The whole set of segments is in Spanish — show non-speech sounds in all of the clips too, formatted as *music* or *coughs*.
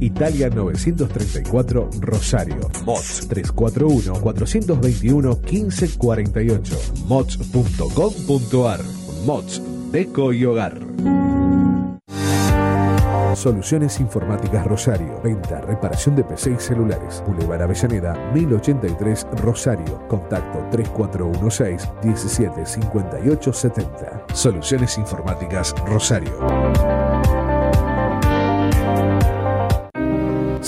Italia 934 Rosario. Mods 341-421-1548. Mods.com.ar. Mods, Deco y Hogar. Soluciones Informáticas Rosario. Venta, reparación de PC y celulares. Boulevard Avellaneda, 1083 Rosario. Contacto 3416-175870. Soluciones Informáticas Rosario.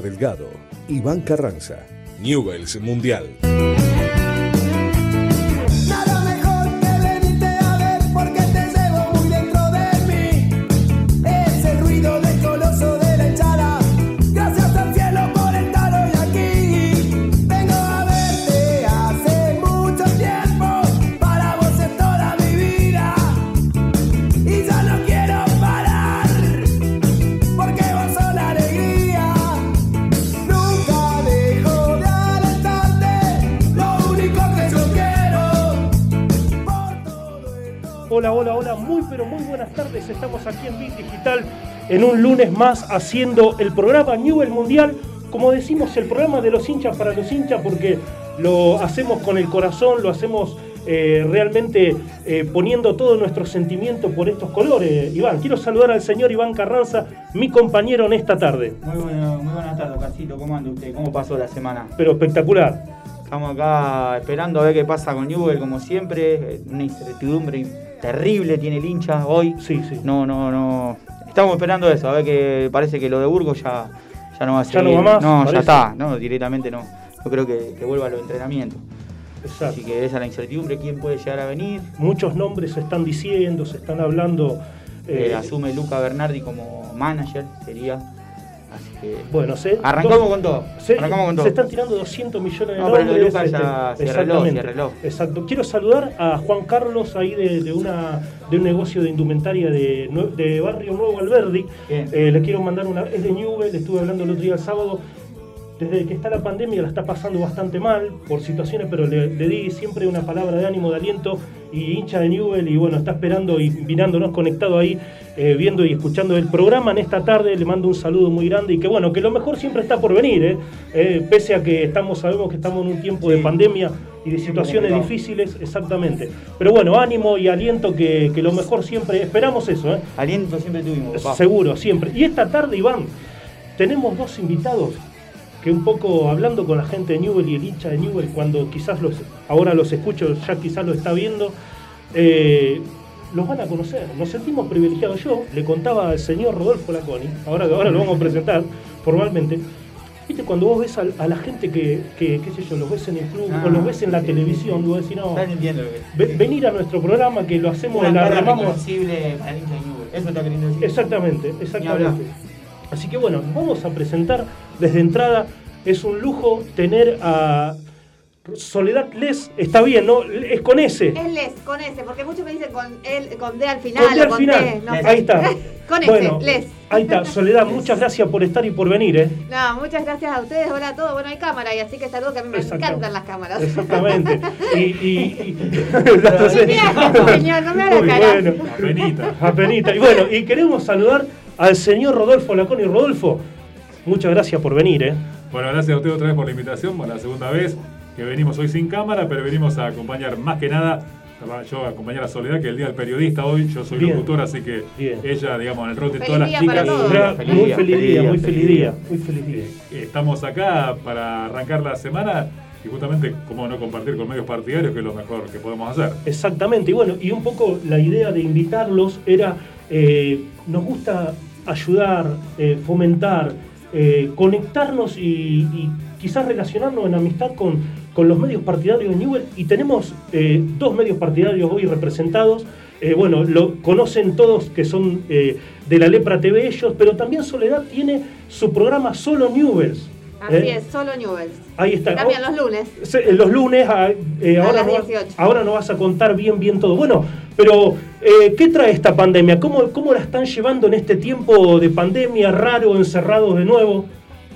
Delgado, Iván Carranza, Newells Mundial. Lunes más haciendo el programa Newell Mundial. Como decimos, el programa de los hinchas para los hinchas porque lo hacemos con el corazón, lo hacemos eh, realmente eh, poniendo todo nuestro sentimiento por estos colores. Iván, quiero saludar al señor Iván Carranza, mi compañero en esta tarde. Muy, bueno, muy buenas tardes, Casito. ¿Cómo anda usted? ¿Cómo pasó la semana? Pero espectacular. Estamos acá esperando a ver qué pasa con Newell, como siempre. Una incertidumbre terrible tiene el hincha hoy. Sí, sí. No, no, no. Estamos esperando eso, a ver que parece que lo de Burgos ya, ya no va a Ya ser. no va más, No, parece. ya está. No, directamente no. Yo creo que, que vuelva a los entrenamientos. Exacto. Así que esa es la incertidumbre, quién puede llegar a venir. Muchos nombres se están diciendo, se están hablando Eh, Eh, asume Luca Bernardi como manager, sería. Así que. Bueno, se, Arrancamos dos- con todo. Se, Arrancamos con todo. se están tirando 200 millones de No, pero dólares. Lucas ya arregló, exactamente. Exacto. Quiero saludar a Juan Carlos ahí de, de una, de un negocio de indumentaria de, Barrio Nuevo Alberdi. Eh, le quiero mandar una. Es de Newell, estuve hablando el otro día el sábado. Desde que está la pandemia la está pasando bastante mal por situaciones, pero le, le di siempre una palabra de ánimo, de aliento y hincha de Newell y bueno, está esperando y mirándonos conectado ahí, eh, viendo y escuchando el programa en esta tarde. Le mando un saludo muy grande y que bueno, que lo mejor siempre está por venir, ¿eh? Eh, pese a que estamos, sabemos que estamos en un tiempo de pandemia y de situaciones difíciles, exactamente. Pero bueno, ánimo y aliento que, que lo mejor siempre, esperamos eso, ¿eh? Aliento siempre tuvimos, papá. Seguro, siempre. Y esta tarde, Iván, tenemos dos invitados que un poco hablando con la gente de Newell y el hincha de Newell, cuando quizás los, ahora los escucho, ya quizás lo está viendo, eh, los van a conocer. Nos sentimos privilegiados. Yo le contaba al señor Rodolfo Laconi, ahora, ahora lo vamos a presentar formalmente. Viste, cuando vos ves a, la gente que, que, qué sé yo, los ves en el club Ah, o los ves en la sí, televisión, vos decís, no, Ya entiendo lo que ve- venir a nuestro programa que lo hacemos, Una la remamos. Eso está queriendo decir. Exactamente, exactamente. Así que bueno, vamos a presentar desde entrada. Es un lujo tener a Soledad Les. Está bien, ¿no? Es con S. Es Les, con S, porque muchos me dicen con, el, con D al final. Con D o al con final. T, no sé. Ahí está. *laughs* con bueno, S, Les. Ahí está. Soledad, muchas gracias por estar y por venir, ¿eh? No, muchas gracias a ustedes. Hola a todos. Bueno, hay cámara y así que saludo que a mí me encantan las cámaras. Exactamente. Y, y, y- *laughs* haga, señor, no me haga Muy cara. bueno. Apenita. Apenita. Y bueno, y queremos saludar al señor Rodolfo Laconi. Rodolfo, muchas gracias por venir, ¿eh? Bueno, gracias a usted otra vez por la invitación, por la segunda vez que venimos hoy sin cámara, pero venimos a acompañar más que nada, yo a acompañar a Soledad, que el día del periodista hoy, yo soy Bien. locutor, así que Bien. ella, digamos, en el rol de Feliz todas las para chicas, feliz muy feliz feliz día, muy feliz feliz día, día. muy feliz día. eh, estamos acá para arrancar la semana y justamente, cómo no compartir con medios partidarios, que es lo mejor que podemos hacer. Exactamente, y bueno, y un poco la idea de invitarlos era, eh, nos gusta ayudar, eh, fomentar, eh, conectarnos y, quizás relacionarnos en amistad con, con los medios partidarios de Newell, y tenemos eh, dos medios partidarios hoy representados. Bueno, lo conocen todos que son de la Lepra TV ellos, pero también Soledad tiene su programa Solo Newells. Así ¿eh? es, solo Newells. Ahí está. Cambian los lunes. Se- Los lunes, a- eh, A ahora, las no vas, 18. ahora no vas a contar bien, bien todo. Bueno, pero eh, ¿qué trae esta pandemia? ¿Cómo, ¿Cómo la están llevando en este tiempo de pandemia raro, encerrados de nuevo?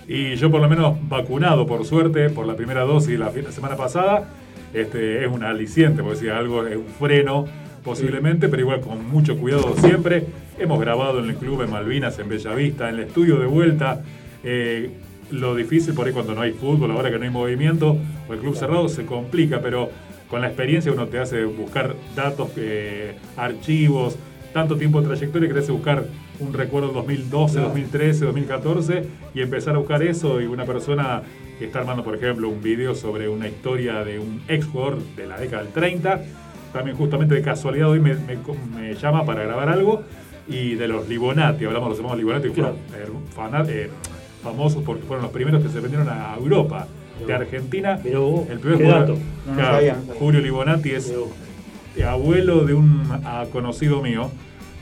Y yo por lo menos vacunado, por suerte, por la primera dosis la, semana pasada, este, es un aliciente, porque si algo es un freno posiblemente, pero igual con mucho cuidado siempre. Hemos grabado en el club en Malvinas, en Bellavista, en el estudio de vuelta. Eh, lo difícil por ahí cuando no hay fútbol, ahora que no hay movimiento, o el club cerrado, se complica, pero con la experiencia uno te hace buscar datos, eh, archivos, tanto tiempo de trayectoria que te hace buscar un recuerdo 2012, 2013, 2014 y empezar a buscar eso y una persona que está armando, por ejemplo, un video sobre una historia de un ex jugador de la década del 30, también justamente de casualidad hoy me, me- me llama para grabar algo y de los Libonati, hablamos de los hermanos Libonati que fueron eh, fana- eh, famosos porque fueron los primeros que se vendieron a Europa. De Argentina, vos, el primer jugador-. No, no Claro, sabía, no sabía. Julio Libonati es abuelo de un ah, conocido mío,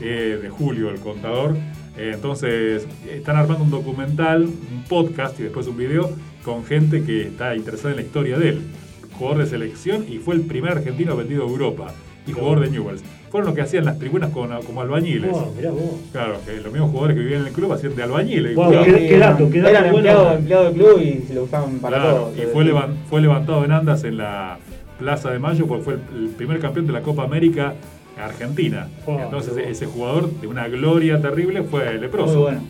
eh, de Julio, el contador. Eh, entonces, están armando un documental, un podcast y después un video con gente que está interesada en la historia de él. Jugador de selección y fue el primer argentino vendido a Europa y jugador de Newells. Fueron los que hacían las tribunas con- como albañiles. Wow, mirá vos. Claro, que los mismos jugadores que vivían en el club hacían de albañiles. Wow, Claro. qué- qué dato, qué dato Eran empleados empleado del club y se lo usaban para Claro, todo. y fue, levan- fue levantado en andas en la Plaza de Mayo porque fue el, el primer campeón de la Copa América Argentina. Oh, Entonces qué bueno. ese jugador de una gloria terrible fue leproso. Muy bueno.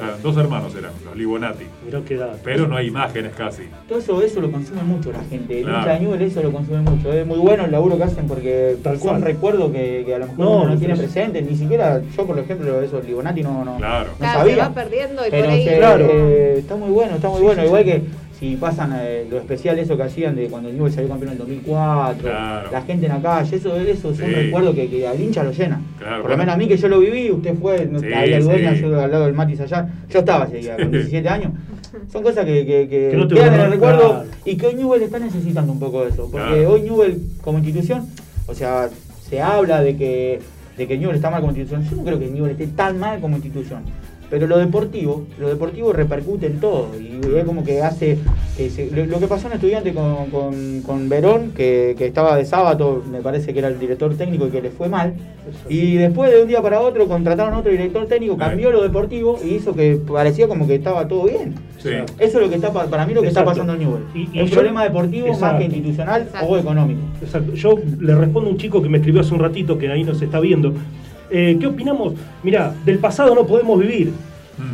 Ah, dos hermanos eran, los Libonati. Mirá qué. Pero no hay imágenes casi. Todo eso, eso lo consume mucho la gente. El Claro. Newell eso lo consume mucho. Es muy bueno el laburo que hacen porque Tal son cual. recuerdos que, que a lo mejor No, uno no tiene es- presente. Ni siquiera yo, por ejemplo, esos Libonati no, no, Claro. no Claro, sabía. se va perdiendo y Pero por ahí. se- Claro. eh, está muy bueno, está muy bueno. Igual que si pasan eh, lo especial eso que hacían de cuando el Newell salió campeón en el 2004, Claro. la gente en la calle, eso, eso son Sí. recuerdos que, que al hincha lo llena. Claro, Por lo menos a mí que yo lo viví, usted fue, no, Sí, ahí al dueña, sí. yo al lado del Matis allá, yo estaba ese día, con *laughs* 17 años. Son cosas que, que, que Que no te quedan en el recuerdo y que hoy Newell está necesitando un poco de eso. Porque Claro. hoy Newell como institución, o sea, se habla de que de que Newell está mal como institución. Yo no creo que Newell esté tan mal como institución. Pero lo deportivo, lo deportivo repercute en todo. Y es como que hace. lo, lo que pasó en estudiante con, con- con Verón, que, que estaba de sábado, me parece que era el director técnico y que le fue mal. Y después de un día para otro contrataron a otro director técnico, cambió lo deportivo y hizo que parecía como que estaba todo bien. Sí. Eso es lo que está pa- para mí lo que Exacto. está pasando en Newell. Y- y yo- problema deportivo más que institucional Exacto. o económico. Exacto. Yo le respondo a un chico que me escribió hace un ratito, que ahí nos está viendo. Eh, ¿Qué opinamos? Mirá, del pasado no podemos vivir.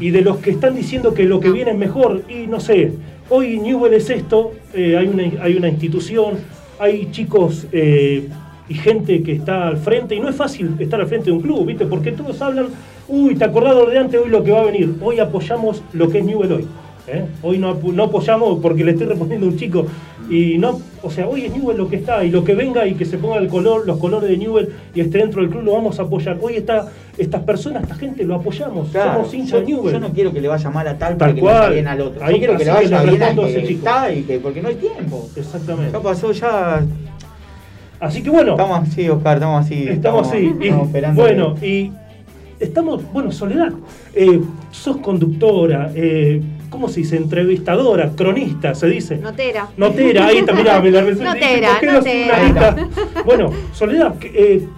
Y de los que están diciendo que lo que viene es mejor, y no sé, hoy Newell es esto, eh, hay, una, hay una institución, hay chicos eh, y gente que está al frente, y no es fácil estar al frente de un club, ¿viste? Porque todos hablan, uy, te acordás de antes, hoy lo que va a venir. Hoy apoyamos lo que es Newell hoy. ¿Eh? Hoy no, no apoyamos porque le estoy respondiendo a un chico. Y no, o sea, hoy es Newell lo que está y lo que venga y que se ponga el color, los colores de Newell y esté dentro del club lo vamos a apoyar. Hoy está, estas personas, esta gente lo apoyamos. Claro, Somos hinchas de Newell. yo no quiero que le vaya mal a tal, Tal para que le cual. vaya bien al otro. Ahí- yo quiero que le que vaya le bien a ese que chico. está y que, porque no hay tiempo. Exactamente. Ya pasó, ya. Así que bueno. Estamos así, Oscar, estamos así. Estamos así. Y, estamos esperando bueno, que- y estamos, bueno, Soledad, eh, sos conductora, eh, ¿cómo se dice? Entrevistadora, cronista, se dice. Notera. Notera, ahí está, mirá, me la. *laughs* Notera, ¿Por qué no soy una notera. Bueno, Soledad, ¿qué, eh,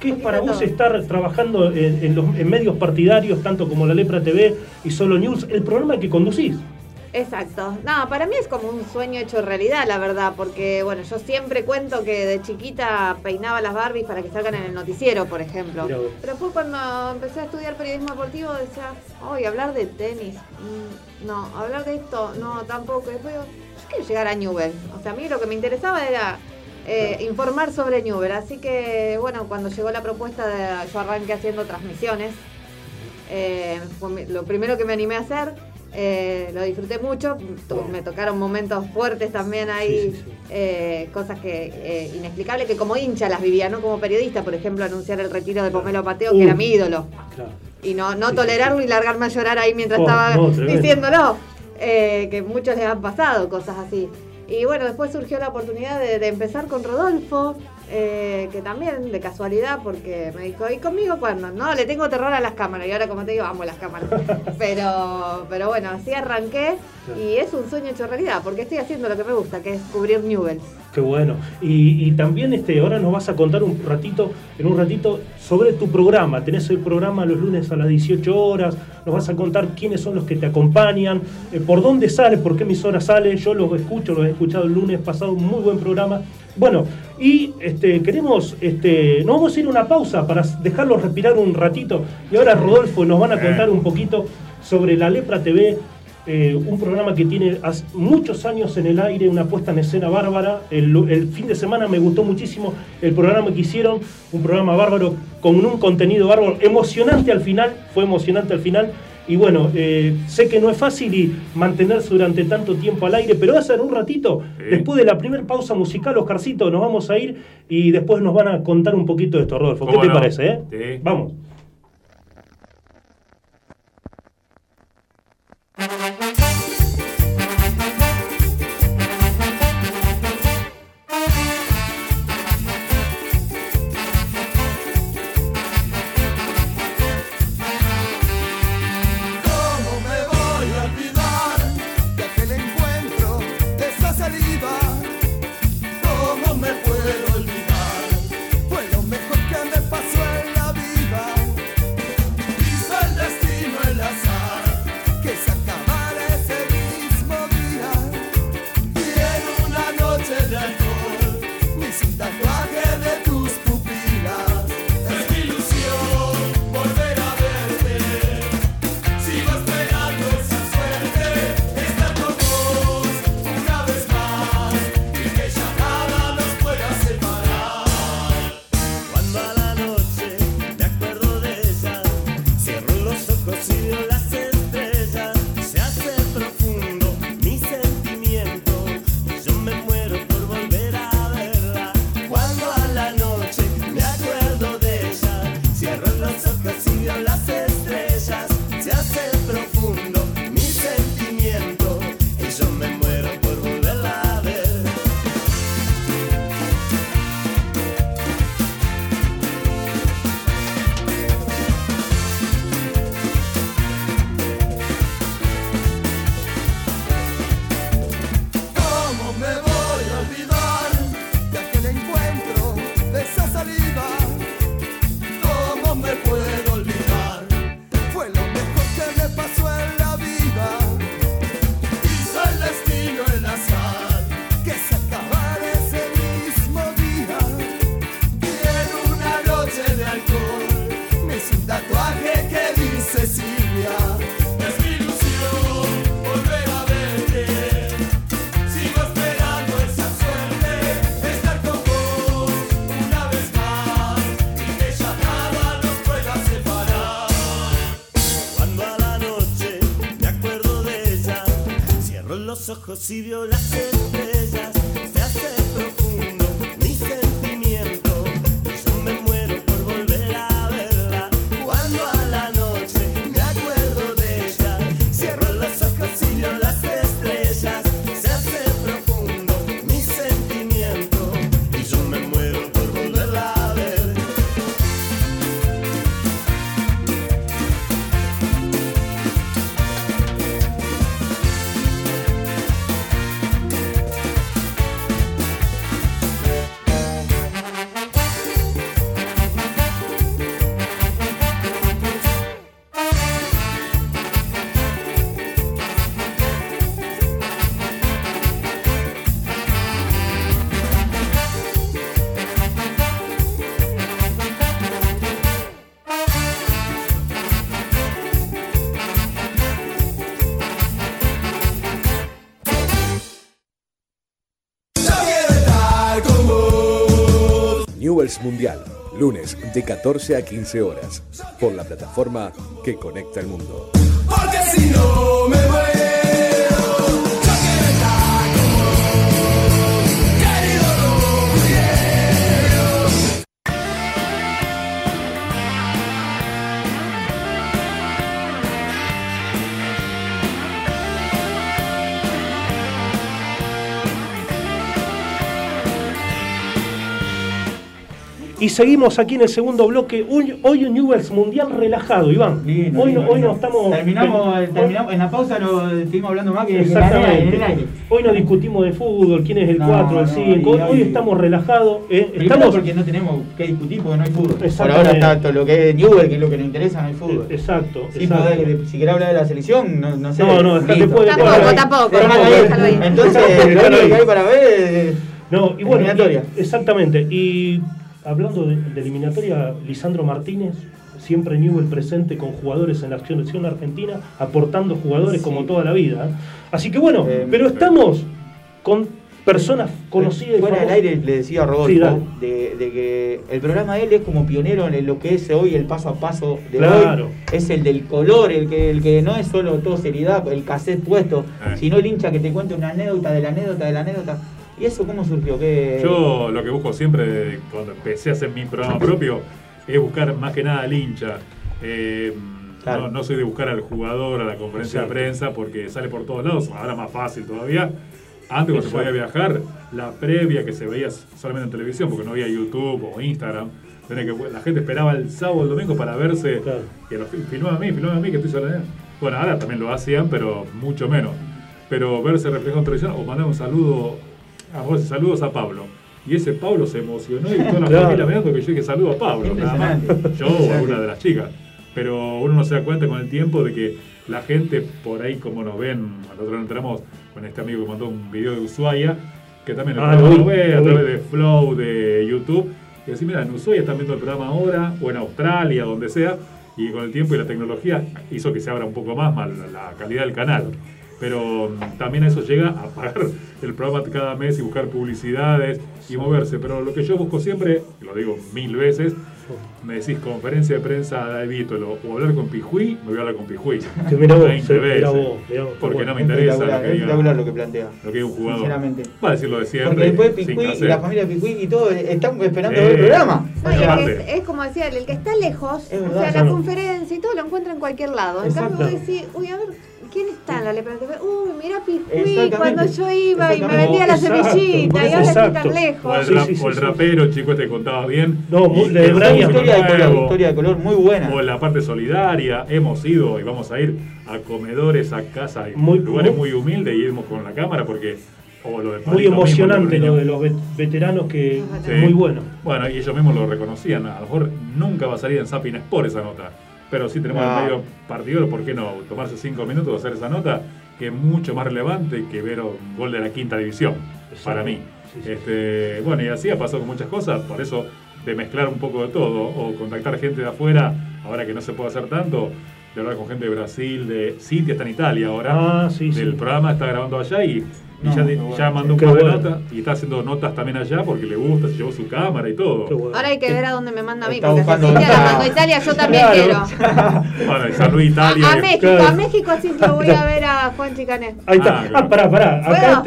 ¿qué es para vos estar trabajando en, en los, en medios partidarios, tanto como La Lepra TV y Solo News, el programa que conducís? Exacto. No, para mí es como un sueño hecho realidad, la verdad, porque bueno, yo siempre cuento que de chiquita peinaba las Barbies para que salgan en el noticiero, por ejemplo. Mirá. Pero después cuando empecé a estudiar periodismo deportivo decía, hoy hablar de tenis, mm, no, hablar de esto, no, tampoco. Y Después digo, yo quiero llegar a Newell. O sea, a mí lo que me interesaba era eh, informar sobre Newell. Así que, bueno, cuando llegó la propuesta de, yo arranqué haciendo transmisiones. Eh, fue lo primero que me animé a hacer, eh, lo disfruté mucho, me tocaron momentos fuertes también ahí, eh, cosas que eh, inexplicables que como hincha las vivía, no como periodista, por ejemplo, anunciar el retiro de Pomelo Pateo, que Uh. era mi ídolo, Claro. y no, no tolerarlo y largarme a llorar ahí mientras Oh, estaba no, diciéndolo, que muchos les han pasado cosas así. Y bueno, después surgió la oportunidad de, de empezar con Rodolfo, eh, que también de casualidad, porque me dijo, ¿y conmigo cuándo? No, le tengo terror a las cámaras, y ahora como te digo, amo las cámaras. *laughs* Pero, pero bueno, así arranqué y es un sueño hecho realidad, porque estoy haciendo lo que me gusta, que es cubrir Newells. Qué bueno. Y, y también este, ahora nos vas a contar un ratito, en un ratito, sobre tu programa. Tenés el programa los lunes a las 18 horas. Nos vas a contar quiénes son los que te acompañan, eh, por dónde sale, por qué emisora sale. Yo los escucho, los he escuchado el lunes pasado, un muy buen programa. Bueno, y este, queremos, este, nos vamos a ir a una pausa para dejarlos respirar un ratito. Y ahora Rodolfo nos van a contar un poquito sobre la Lepra TV, eh, un programa que tiene hace muchos años en el aire, una puesta en escena bárbara. El, el fin de semana me gustó muchísimo el programa que hicieron, un programa bárbaro con un contenido bárbaro, emocionante al final, fue emocionante al final. Y bueno, eh, sé que no es fácil y mantenerse durante tanto tiempo al aire, pero va a ser un ratito, después de la primera pausa musical, Oscarcito, nos vamos a ir y después nos van a contar un poquito de esto, Rodolfo. ¿Qué ¿Cómo te no? parece? eh? Sí. Vamos. ¿Cómo ojos y vio las Mundial, lunes de 14 a 15 horas, por la plataforma que conecta el mundo. Y seguimos aquí en el segundo bloque. Hoy, hoy un Newell's Mundial relajado, Iván. Lindo, hoy, no, lindo, hoy no estamos. Terminamos, hoy- terminamos, en la pausa lo estuvimos hablando más que Exactamente. en el aire. Hoy no discutimos de fútbol, quién es el No, 4, el no, 5. y Hoy, hoy- estamos relajados. eh, estamos porque no tenemos que discutir porque no hay fútbol. Por ahora está todo lo que es Newell, que es lo que nos interesa, no hay fútbol. Exacto. Sí, exacto. si querés hablar de la selección, no, no sé. No, no, listo. puede- Tampoco, tampoco. *laughs* Entonces, lo único que hay para ver No, y bueno, exactamente. Y hablando de, de eliminatoria, Lisandro Martínez, siempre Newell presente con jugadores en la selección argentina, aportando jugadores Sí. como toda la vida. ¿eh? Así que bueno, Eh, pero estamos con personas conocidas y Fuera del aire le decía a Rodolfo Sí, de, de que el programa de él es como pionero en lo que es hoy el paso a paso de Claro. hoy. Es el del color, el que, el que no es solo todo seriedad, el cassette puesto, Eh. sino el hincha que te cuenta una anécdota de la anécdota de la anécdota. ¿Y eso cómo surgió? ¿Qué... Yo lo que busco siempre, cuando empecé a hacer mi programa propio, es buscar más que nada al hincha. Eh, Claro. no, no soy de buscar al jugador, a la conferencia de prensa, porque sale por todos lados, ahora más fácil todavía. Antes cuando se podía viajar, la previa que se veía solamente en televisión, porque no había YouTube o Instagram, que, la gente esperaba el sábado o el domingo para verse, Claro. que lo fil- filmame a mí, filmame a mí, que estoy sola. Bueno, ahora también lo hacían, pero mucho menos. Pero verse reflejado en televisión o mandar un saludo, a vos, saludos a Pablo. Y ese Pablo se emocionó y toda la Claro. familia mirando que yo dije saludo a Pablo, nada más. Yo o alguna de las chicas. Pero uno no se da cuenta con el tiempo de que la gente por ahí, como nos ven, nosotros nos entramos con este amigo que mandó un video de Ushuaia, que también lo Ah, lo ver a través de Flow, de YouTube, y decir, mira, en Ushuaia están viendo el programa ahora, o en Australia, donde sea, y con el tiempo y la tecnología hizo que se abra un poco más, la calidad del canal. Pero mm, también eso llega a pagar *laughs* el programa cada mes y buscar publicidades y moverse. Pero lo que yo busco siempre, y lo digo mil veces, me decís conferencia de prensa de Vítolo o hablar con Pijuí, me voy a hablar con Pijuí. Que mirá vos, *laughs* 20 sí, mirá veces. vos, mirá vos. Porque no me Es interesa lo que es diga, espectacular lo que plantea. lo que diga un jugador. Sinceramente. Va a decir lo de siempre. Porque después sin Picuí y la familia Picuí y todo están esperando Eh. ver el programa. No, y es, es como decía el que está lejos, Es o sea, la conferencia y todo lo encuentra en cualquier lado. En cambio, Exacto. vos decís, uy, a ver, ¿quién está en la lepra TV? Uy, mira Pijuí, cuando yo iba y me vendía la semillita y ahora estoy tan O el, lejos. Sí, rap- sí, sí, o el sí. rapero, chico, este que contaba bien. No, Y de historia de color, historia de color muy buena. O en la parte solidaria, hemos ido y vamos a ir a comedores, a casas, Muy- lugares muy- muy humildes y iremos con la cámara porque. O lo de Muy mismo, emocionante lo de los vet- veteranos que Sí. muy bueno. Bueno, y ellos mismos lo reconocían. A lo mejor nunca va a salir en Sapin Sport esa nota. Pero sí tenemos Ah. el medio partido, ¿por qué no? Tomarse cinco minutos hacer esa nota, que es mucho más relevante que ver un gol de la quinta división, Exacto. para mí. Sí, sí. Este, bueno, y así ha pasado con muchas cosas, por eso de mezclar un poco de todo, o contactar gente de afuera, ahora que no se puede hacer tanto, de hablar con gente de Brasil, de Cintia está en Italia ahora, Ah, sí, del sí. programa está grabando allá y Y No, ya, di- bueno. ya mandó un par de bueno. notas y está haciendo notas también allá porque le gusta, se llevó su cámara y todo. Bueno. Ahora hay que ver a dónde me manda a mí, Está porque si Cintia la mandó a Italia, yo también Claro. quiero. *laughs* Bueno, y San Luis, Italia. A, a y- México, Claro. a México sí lo voy a *laughs* ver a Juan Chicanet. Ahí está. Ah, Ah, claro. pará, pará. Acá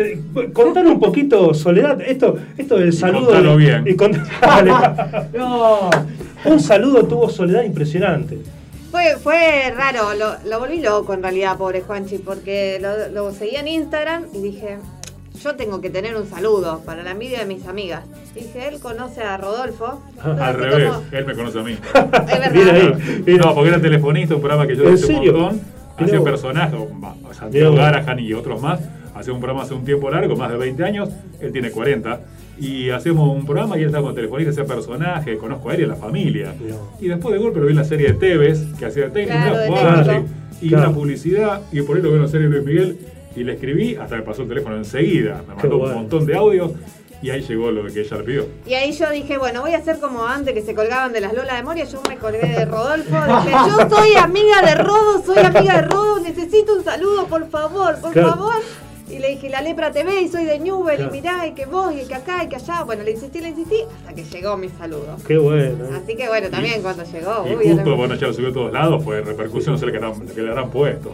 contar un poquito, Soledad, esto, esto del saludo. contalo bien. y cont- *laughs* Dale. No. un saludo tuvo Soledad impresionante. Fue, fue raro, lo, lo volví loco en realidad, pobre Juanchi, porque lo, lo seguía en Instagram y dije, yo tengo que tener un saludo para la envidia de mis amigas. Dije, él conoce a Rodolfo. *laughs* entonces Al revés, como- él me conoce a mí. *laughs* es verdad. *laughs* Ahí. No, porque era telefonista, un programa que yo ¿En hice un montón. Hacía personajes, o. Garajan y otros más. Hacía un programa hace un tiempo largo, más de 20 años. Él tiene 40. Y hacíamos un programa y él estaba con telefonista, hacía personaje, conozco a él y a la familia. Y después de golpe lo vi en la serie de Tevez, que hacía Claro, técnico. y Claro. una publicidad, y por ahí lo vi en la serie de Luis Miguel, y le escribí, hasta me pasó el teléfono enseguida, me Qué mandó bueno. un montón de audios, y ahí llegó lo que ella le pidió. Y ahí yo dije, bueno, voy a hacer como antes que se colgaban de las Lola de Moria, yo me colgué de Rodolfo, dije, yo soy amiga de Rodo, soy amiga de Rodo, necesito un saludo, por favor, por Claro. favor. Y le dije, la lepra TV y soy de Newell, Claro. y mirá, y que vos, y que acá, y que allá. Bueno, le insistí, le insistí, hasta que llegó mi saludo. Qué bueno. Así que bueno, también cuando llegó, Y uy, justo, bueno, ya lo subió a todos lados, fue repercusión, lo que, le habrán puesto.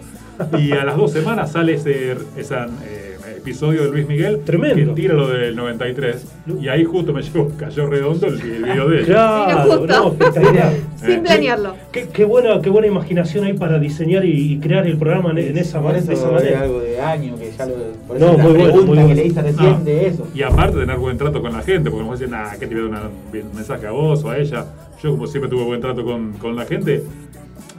Y a las dos semanas sale ese, ese eh, episodio de Luis Miguel, Tremendo. que tira lo del 93, y ahí justo me llegó, cayó redondo el, el video de ella. Claro, no, espectacular. *laughs* sin Eh. planearlo. Qué, qué buena, qué buena imaginación hay para diseñar y, y crear el programa en, en esa, por de eso esa manera. algo de año que ya lo. Por No, eso muy bueno, muy que bueno. le hice recién No. de eso. Y aparte tener buen trato con la gente, porque no decir, nada, que te voy a dar un mensaje a vos o a ella. Yo como siempre tuve buen trato con, con la gente,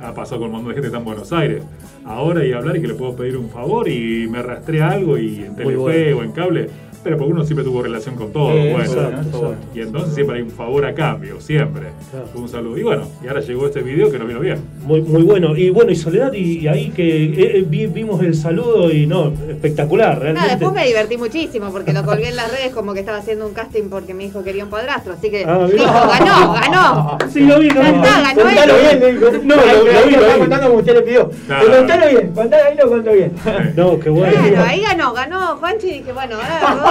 ha pasado con un montón de gente que está en Buenos Aires. Ahora y hablar y que le puedo pedir un favor y me rastrea algo y en Telefe bueno. o en cable, pero porque uno siempre tuvo relación con todo. Eh, bueno. exacto, exacto. Y entonces siempre hay un favor a cambio, siempre. Claro. Un saludo. Y bueno, y ahora llegó este video que nos vino bien. Muy, muy bueno. Y bueno, y Soledad, y, y ahí que eh, eh, vi- vimos el saludo y no, espectacular, realmente. después me divertí muchísimo porque lo colgué en las redes como que estaba haciendo un casting porque mi hijo quería un padrastro. Así que Ah, dijo, ganó, *laughs* ganó. Sí, lo vi, lo vi. Ganó Contalo él. bien, le digo. No, lo- vi, lo está vi. contando como usted le pidió. Claro. Pero contalo bien, contalo ahí lo contó bien. *laughs* No, qué bueno. Claro, ahí ganó, ganó Juanchi y dije, bueno, ahora *laughs*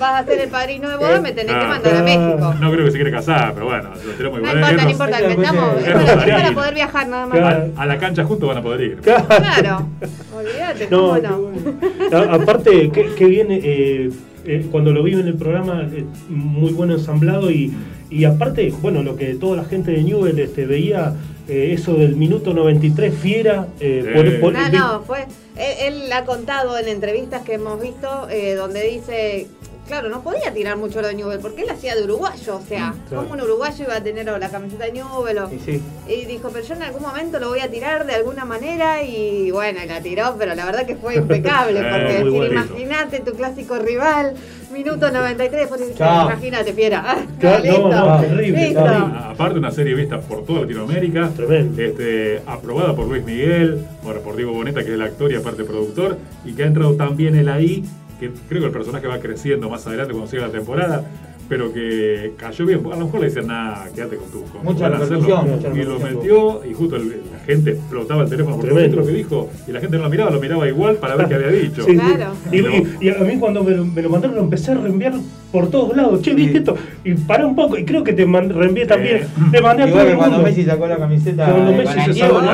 Vas a ser el padrino de boda, me tenés que mandar a México. No creo que se quiere casar, pero bueno, lo tenemos No igual. importa, no importa, inventamos. después Es para, es poder viajar nada más. Claro. A, a la cancha juntos van a poder ir. Claro, olvídate, No, cómo qué no. bueno. A- aparte, que, que viene, eh, eh, cuando lo vi en el programa, eh, muy bueno ensamblado y, y aparte, bueno, lo que toda la gente de Newell este, veía, eh, eso del minuto 93, fiera, eh, Sí. por- por- No, no, fue. Él, él ha contado en entrevistas que hemos visto eh, donde dice. Claro, no podía tirar mucho lo de Newell porque él hacía de uruguayo, o sea, Claro. como un uruguayo iba a tener o la camiseta de Newell o- Y sí. Y dijo, pero yo en algún momento lo voy a tirar de alguna manera y bueno, la tiró, pero la verdad que fue impecable, *laughs* Eh, porque decir, imagínate tu clásico rival, minuto 93, después dices, imagínate, fiera. *laughs* Claro, listo. no, no, terrible, Listo. terrible. Aparte una serie vista por toda Latinoamérica, Tremendo. este, aprobada por Luis Miguel, bueno, por Diego Boneta, que es el actor y aparte productor, y que ha entrado también él ahí, que creo que el personaje va creciendo más adelante cuando siga la temporada, pero que cayó bien. A lo mejor le dicen, nada, quédate con tu con Mucha van a hacerlo". mucha Y lo metió, y justo el- la gente explotaba el teléfono por Tremendo. lo que dijo, y la gente no lo miraba, lo miraba igual para ver qué había dicho. Sí, sí. Claro. Y, y- y a mí cuando me lo, me lo mandaron lo empecé a reenviar por todos lados. Che, ¿viste esto? Y paré un poco, y creo que te man- reenvié también. Eh. Le mandé a todo cuando mundo. Messi sacó la camiseta Cuando de Messi se Bananiego, sacó- ¿no?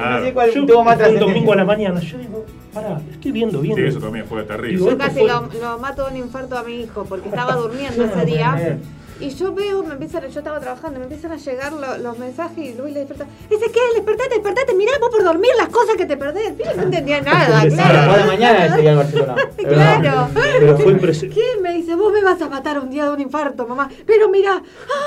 Ah. Sé cuál tuvo más un domingo a la mañana, yo digo, pará, estoy viendo bien. Sí, eso también fue terrible. Digo, Yo casi fue- lo, lo mato de un infarto a mi hijo porque *laughs* estaba durmiendo ese día. Y yo veo, me empiezan, yo estaba trabajando, me empiezan a llegar lo- los mensajes y Luis le desperta. Ezequiel, despertate, despertate, mirá vos por dormir las cosas que te perdés. Pibe no entendía *laughs* nada, claro. de mañana sería el Barcelona. *laughs* Pero Claro. Pero fue impresionante. ¿Qué? Me dice, vos me vas a matar un día de un infarto, mamá. Pero mira,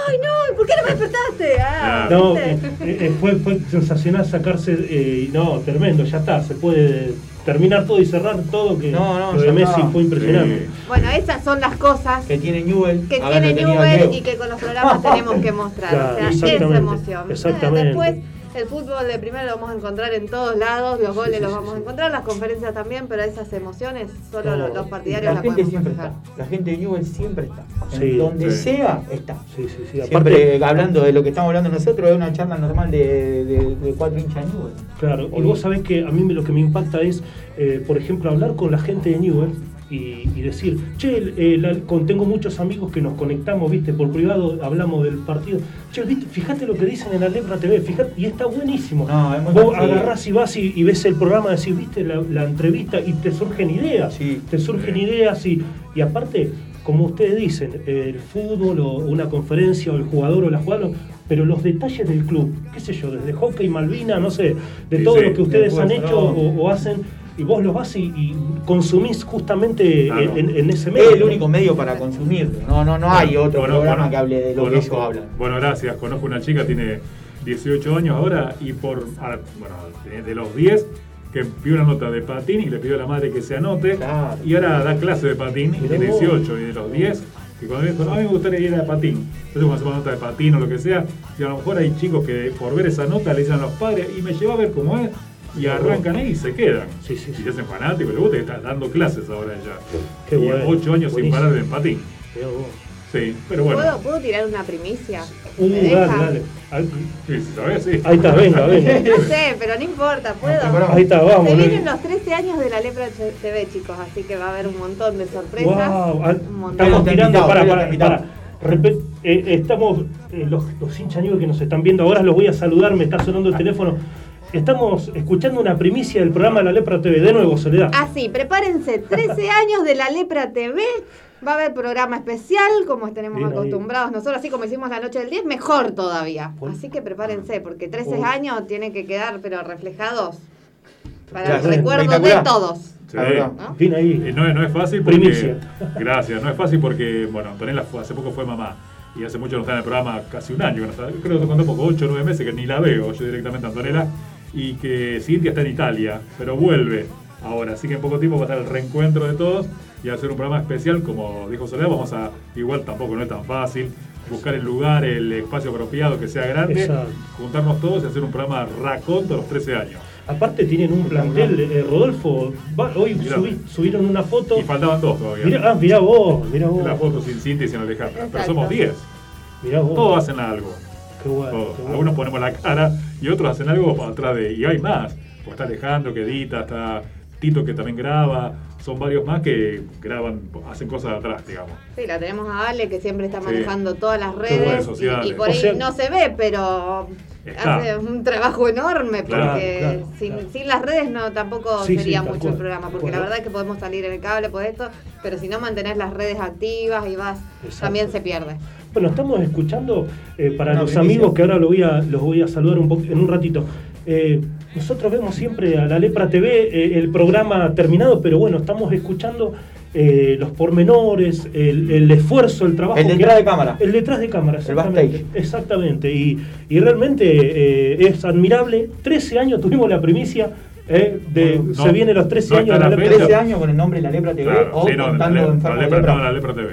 ay no, ¿por qué no me despertaste? Ah, No, eh, eh, fue, fue sensacional sacarse, eh, no, tremendo, ya está, se puede terminar todo y cerrar todo, que No, no, lo de ya Messi fue impresionante. Sí. Bueno, esas son las cosas Que tiene Newell. que tiene Newell y que con los programas tenemos que mostrar. *laughs* Claro, o sea, esa emoción. exactamente. Después, El fútbol de primero lo vamos a encontrar en todos lados, los goles los vamos a encontrar, las conferencias también, pero esas emociones solo los, los partidarios la las gente podemos siempre manejar. está. La gente de Newell siempre está. En donde sí. sea, está. Sí, sí, sí. Siempre Aparte, hablando de lo que estamos hablando nosotros, es una charla normal de, de- de cuatro hinchas de Newell. Claro, y vos sabés que a mí lo que me impacta es, eh, por ejemplo, hablar con la gente de Newell y, y decir, che, eh, la- con- tengo muchos amigos que nos conectamos, viste, por privado, hablamos del partido. Che, viste, fíjate lo que dicen en la Lepra TV, fíjate, y está buenísimo. No, es vos agarrás y vas y, y ves el programa, decís, viste, la, la entrevista y te surgen ideas. Sí. Te surgen ideas y, y aparte, como ustedes dicen, el fútbol o una conferencia o el jugador o la jugadora, pero los detalles del club, qué sé yo, desde hockey, Malvina, no sé, de Sí, todo sí, lo que ustedes de han hecho no. o, o hacen, y vos lo vas y, y consumís justamente Claro. en, en ese medio. Es el único medio para consumirlo. No, no, no hay otro Bueno, programa bueno, que hable de lo que ellos conozco- hablan. Bueno, gracias. Conozco una chica, tiene 18 años ahora y por, bueno, de- de los 10, que vio una nota de patín y le pidió a la madre que se anote. Claro. Y ahora da clase de patín vos. 18 y de los 10. Y cuando me dijo, no, a mí me gustaría ir a patín. Entonces cuando hacemos nota de patín o lo que sea, y a lo mejor hay chicos que por ver esa nota le dicen a los padres y me lleva a ver cómo es. Y arrancan ahí y se quedan. Sí, sí, sí. Y se hacen fanáticos, le gusta que estás dando clases ahora ya. Qué y bueno, 8 años buenísimo. sin parar en patín. Sí, pero bueno. ¿Puedo, ¿Puedo tirar una primicia? Uh, ¿Me dale, dale. Ahí, Sí, sí, ¿sabes? Sí. ahí está, venga, *laughs* venga. No sé, pero no importa, puedo. Ahí está, vamos. Se vienen los 13 años de la Lepra TV, chicos, así que va a haber un montón de sorpresas. Wow, un montón. estamos tirando para, para, para. Repet- eh, estamos, eh, los, los hinchas que nos están viendo ahora los voy a saludar, me está sonando el teléfono. Estamos escuchando una primicia del programa de La Lepra TV. De nuevo, Soledad. Así, prepárense, 13 *laughs* años de la Lepra TV. Va a haber programa especial, como tenemos Bien ahí. acostumbrados nosotros, así como hicimos la noche del 10, mejor todavía. Bueno. Así que prepárense, porque 13 Bueno. años tienen que quedar, pero reflejados para Claro, el recuerdo de todos. Sí. ¿no? Bien ahí. Eh, No, es- no es fácil porque. Primicia. Gracias, no es fácil porque, bueno, Antonella fue- hace poco fue mamá. Y hace mucho no está en el programa, casi un año, que no está, creo que te conté poco, 8 o 9 meses que ni la veo yo directamente a Antonella. Y que Cintia está en Italia, pero vuelve ahora. Así que en poco tiempo va a estar el reencuentro de todos y ser un programa especial, como dijo Soledad, vamos a, igual tampoco no es tan fácil, buscar el lugar, el espacio apropiado que sea grande, Exacto. juntarnos todos y hacer un programa raconto a los 13 años. Aparte tienen un plantel, eh, Rodolfo, va- hoy subieron una foto. Y faltaban dos todavía. Mirá, ah, mirá vos, mirá vos. La foto sin Cintia y sin Alejandra. Pero somos 10. Mirá vos. Todos hacen algo. Qué bueno, Todos. qué bueno. Algunos ponemos la cara y otros hacen algo atrás de. Y hay más. Pues está Alejandro que edita, está Tito que también graba. Son varios más que graban, hacen cosas atrás, digamos. Sí, la tenemos a Ale, que siempre está Sí. manejando todas las redes redes. y, sociales. y por O ahí sea- no se ve, pero Está. hace un trabajo enorme, Claro, porque claro, sin, claro. sin las redes no tampoco Sí, sería mucho cual, el programa, porque la verdad es que podemos salir en el cable por esto, pero si no mantenés las redes activas y vas, Exacto. también se pierde. Bueno, estamos escuchando eh, para los amigos que ahora lo voy a, los voy a saludar un poco en un ratito. Eh, nosotros vemos siempre a la Lepra TV eh, el programa terminado, pero bueno, estamos escuchando eh, los pormenores, el, el esfuerzo, el trabajo. El que- detrás de cámara. El detrás de cámara, El exactamente. backstage. Exactamente. Y, y realmente eh, es admirable. 13 años tuvimos la primicia eh, de. Bueno, se vienen los 13 no años de la la Lepra fecha. 13 años con el nombre La Lepra TV Claro, o sí, no, la, contando la de lepra, no, la lepra TV.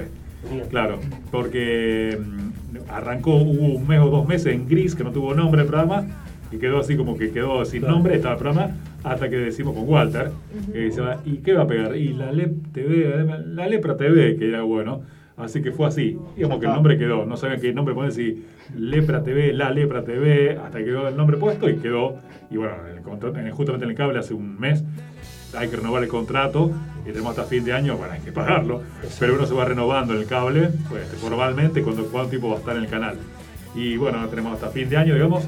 Claro, porque mm, arrancó, hubo un mes o dos meses en gris que no tuvo nombre el programa y quedó así como que quedó sin Claro. nombre, estaba el programa, hasta que decimos con Walter, que dice, ¿y qué va a pegar? Y la Lep TV, la Lepra TV, que era bueno. Así que fue así, digamos que el nombre quedó, no sabían qué nombre poner, si Lepra TV, La Lepra TV, hasta que quedó el nombre puesto y quedó, y bueno, justamente en el cable hace un mes hay que renovar el contrato y tenemos hasta fin de año, bueno, hay que pagarlo, pero uno se va renovando en el cable, pues formalmente, cuando cuánto tiempo va a estar en el canal. Y bueno, tenemos hasta fin de año, digamos,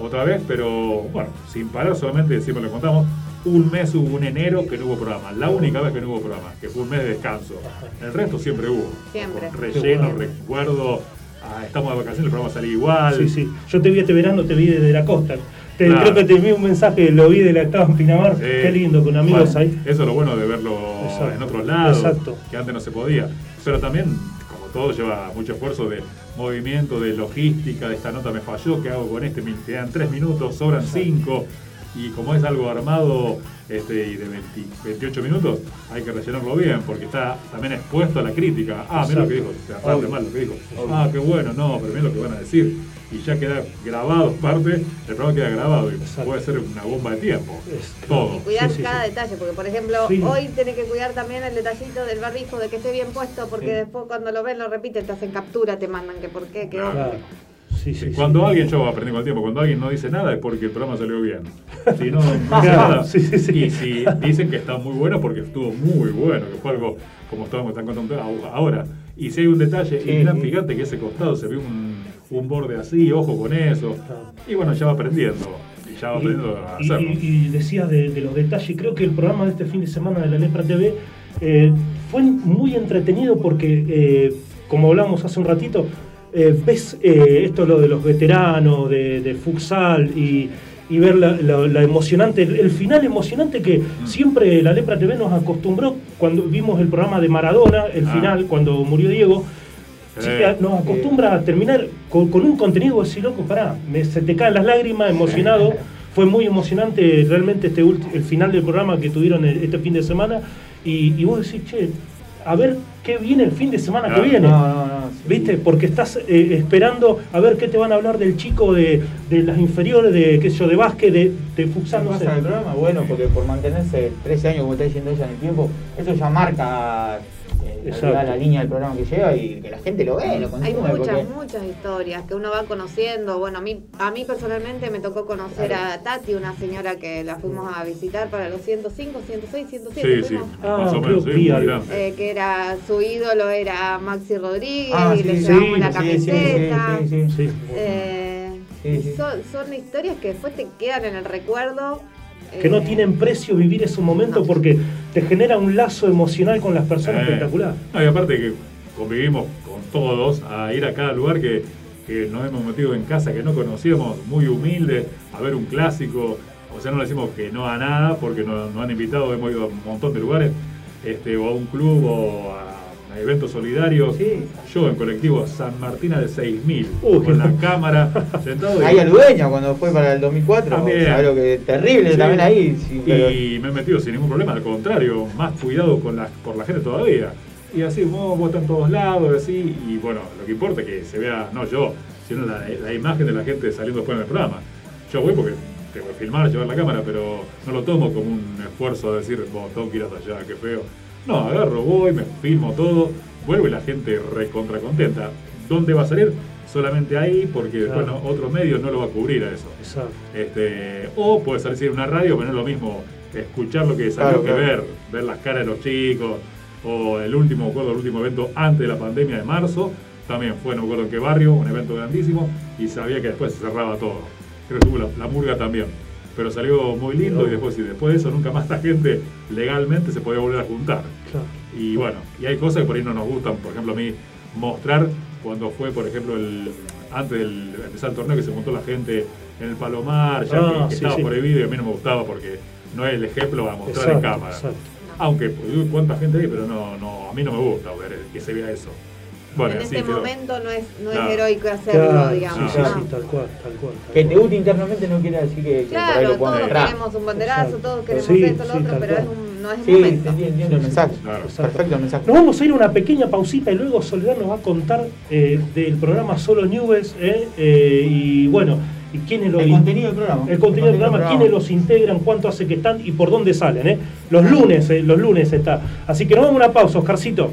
otra vez, pero bueno, sin parar, solamente siempre lo contamos, un mes hubo un enero que no hubo programa, la única vez que no hubo programa, que fue un mes de descanso. El resto siempre hubo. Siempre. Con relleno, recuerdo, ah, estamos de vacaciones, el programa salía igual. Sí, sí. Yo te vi este verano, te vi desde la costa. Te. Creo que te envié un mensaje, lo vi de la estaba en Pinamar. Qué lindo, con amigos Bueno, ahí. Eso es lo bueno de verlo Exacto. en otros lados, Exacto. que antes no se podía. Pero también, como todo, lleva mucho esfuerzo de movimiento, de logística, de esta nota me falló, ¿qué hago con este? Me quedan tres minutos, sobran cinco. Y como es algo armado este, y de 20 28 minutos, hay que rellenarlo bien, porque está también expuesto a la crítica. Ah, mira lo que dijo, te aparte mal lo que dijo. Obvio. Ah, qué bueno, no, pero mira lo que van a decir. Y ya queda grabado parte, el programa queda grabado y puede ser una bomba de tiempo. Todo. Y cuidar cada detalle, porque por ejemplo, Sí. hoy tenés que cuidar también el detallito del barbijo, de que esté bien puesto, porque Sí. después cuando lo ven, lo repiten, te hacen captura, te mandan que por qué, que cuando alguien, yo aprendí con el tiempo, cuando alguien no dice nada es porque el programa salió bien. Si no, no dice Claro, *laughs* nada. *laughs* Y si dicen que está muy bueno porque estuvo muy bueno, que fue algo como estábamos están contando ahora. Y si hay un detalle, y mirá, fíjate que ese costado se ve un, un borde así, ojo con eso. Y bueno, ya va aprendiendo. Y ya va aprendiendo a Y, hacerlo. y- y decías de, de los detalles, creo que el programa de este fin de semana de la Lepra TV eh, fue muy entretenido porque, eh, como hablamos hace un ratito, eh, ves eh, esto lo de los veteranos, de, de futsal y, y ver la, la- la emocionante, el, el final emocionante que Mm. siempre la Lepra TV nos acostumbró cuando vimos el programa de Maradona, el Ah. final, cuando murió Diego. Sí, Eh. nos acostumbra a terminar con, con un contenido así, loco, pará, me- se te caen las lágrimas, emocionado. Fue muy emocionante realmente este ulti- el final del programa que tuvieron el- este fin de semana. Y, y vos decís, che, a ver qué viene el fin de semana que viene. No, no, no, sí, ¿Viste? Porque estás eh, esperando a ver qué te van a hablar del chico de, de las inferiores, de qué sé yo, de básquet, de, de futsal, ¿Qué no sé. pasa en el programa? Bueno, porque por mantenerse 13 años, como está diciendo ella en el tiempo, eso ya marca Exacto. la línea del programa que lleva y que la gente lo ve, lo. Hay muchas, porque- muchas historias que uno va conociendo. Bueno, a mí, a mí personalmente me tocó conocer a Tati, una señora que la fuimos a visitar para los 105, 106, 107. Sí, sí, fuimos. más Ah, o menos, sí. Eh, que era su ídolo era Maxi Rodríguez Ah, y sí, le sí, llevamos la sí, sí, sí, camiseta. sí, sí, sí. Eh, Sí, sí. Son, son historias que después te quedan en el recuerdo. Que no eh, tienen precio vivir ese momento porque te genera un lazo emocional con las personas Eh, espectacular. no, y aparte que convivimos con todos a ir a cada lugar que, que nos hemos metido en casa que no conocíamos, muy humilde, a ver un clásico. O sea, no le decimos que no a nada porque nos, nos han invitado, hemos ido a un montón de lugares, este, o a un club o a, a eventos solidarios. Yo en colectivo San Martina de 6000, con la cámara, sentado. *laughs* y- Ahí al dueño cuando fue para el 2004, También. ¿sabes lo que terrible Sí. también ahí. sí, pero- Y me he metido sin ningún problema, al contrario, más cuidado con la, por la gente todavía. Y así, vos, vos estás en todos lados, así, y bueno, lo que importa es que se vea, no yo, sino la, la imagen de la gente saliendo después del programa. Yo voy porque tengo que filmar, llevar la cámara, pero no lo tomo como un esfuerzo de decir, vos, tengo que ir hasta allá, qué feo. No, agarro, voy, me filmo todo, vuelvo y la gente recontra contenta. ¿Dónde va a salir? Solamente ahí, porque después Claro. no- otro medio no lo va a cubrir a eso. Exacto. Este, o puede salir en una radio, pero no es lo mismo escuchar lo que salió Claro, que claro. ver, ver las caras de los chicos, o el último, acuerdo, el último evento antes de la pandemia de marzo, también fue, no me acuerdo en qué barrio, un evento grandísimo, y sabía que después se cerraba todo. Creo que tuvo la, la murga también. Pero salió muy lindo y después, y después de eso nunca más la gente legalmente se podía volver a juntar. Claro. Y bueno, y hay cosas que por ahí no nos gustan, por ejemplo a mí mostrar cuando fue, por ejemplo, el, antes del de empezar el torneo que se montó la gente en el Palomar, ya Ah, que, que sí, estaba sí. prohibido y a mí no me gustaba porque no es el ejemplo a mostrar Exacto, en cámara. exacto. Aunque pues, cuánta gente hay, pero no, no, a mí no me gusta ver que se vea eso. Bueno, en este quedó. momento no es, no Claro. es heroico hacerlo, Claro, digamos. sí, sí, ¿no? sí, tal cual, tal cual. tal Que te guste internamente no quiere decir que, que por ahí Claro, lo todos entrar. queremos un banderazo, Exacto. todos queremos Sí, esto, lo sí, otro, pero es un, no es el Sí, momento. entiendo, entiendo el mensaje. Claro. Perfecto el mensaje. Nos vamos a ir a una pequeña pausita y luego Soledad nos va a contar eh, del programa Solo Nubes eh, eh, y bueno, y quiénes lo El contenido del programa. el contenido del programa, quiénes los integran, cuánto hace que están y por dónde salen. Eh. Los lunes, eh, los lunes está. Así que nos vamos a una pausa, Oscarcito.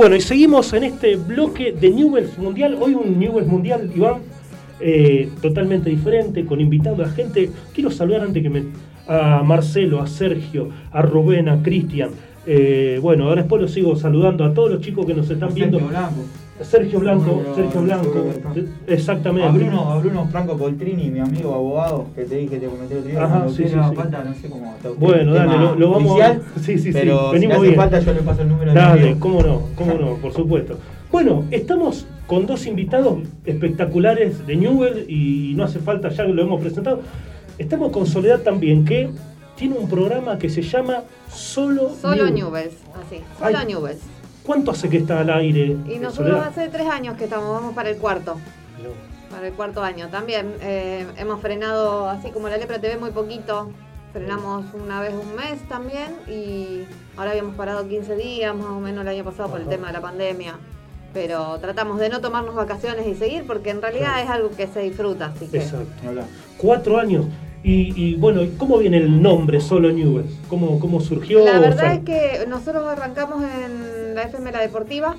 Bueno, y seguimos en este bloque de Newells Mundial. Hoy un Newells Mundial, Iván, eh, totalmente diferente, con invitado a gente. Quiero saludar antes que me. a Marcelo, a Sergio, a Rubén, a Cristian. Eh, bueno, ahora después los sigo saludando a todos los chicos que nos están viendo. Blanco. Sergio Blanco, Sergio Blanco, exactamente. A Bruno, a Bruno Franco Poltrini, mi amigo abogado, que te dije que te comenté el otro día. Ajá, sí, sí, sí. falta, no sé cómo Bueno, dale, lo, lo vamos oficial, Sí, sí, sí. Pero Venimos si hace bien. falta, yo le paso el número Dale, cómo no, cómo no, por supuesto. Bueno, estamos con dos invitados espectaculares de Newell y no hace falta, ya lo hemos presentado. Estamos con Soledad también, que tiene un programa que se llama Solo, Solo Newell. Newells, así. Solo Ay. Newells. ¿Cuánto hace que está al aire? Y eh, nosotros Soledad? hace tres años que estamos, vamos para el cuarto. Para el cuarto año. También eh, hemos frenado, así como la lepra TV, muy poquito. Frenamos una vez un mes también y ahora habíamos parado 15 días más o menos el año pasado por el tema de la pandemia. Pero tratamos de no tomarnos vacaciones y seguir porque en realidad Claro. es algo que se disfruta. Así que Exacto. Cuatro años. Y, y bueno, ¿cómo viene el nombre Solo Newells? ¿Cómo, cómo surgió? La verdad es que nosotros arrancamos en la FM La Deportiva.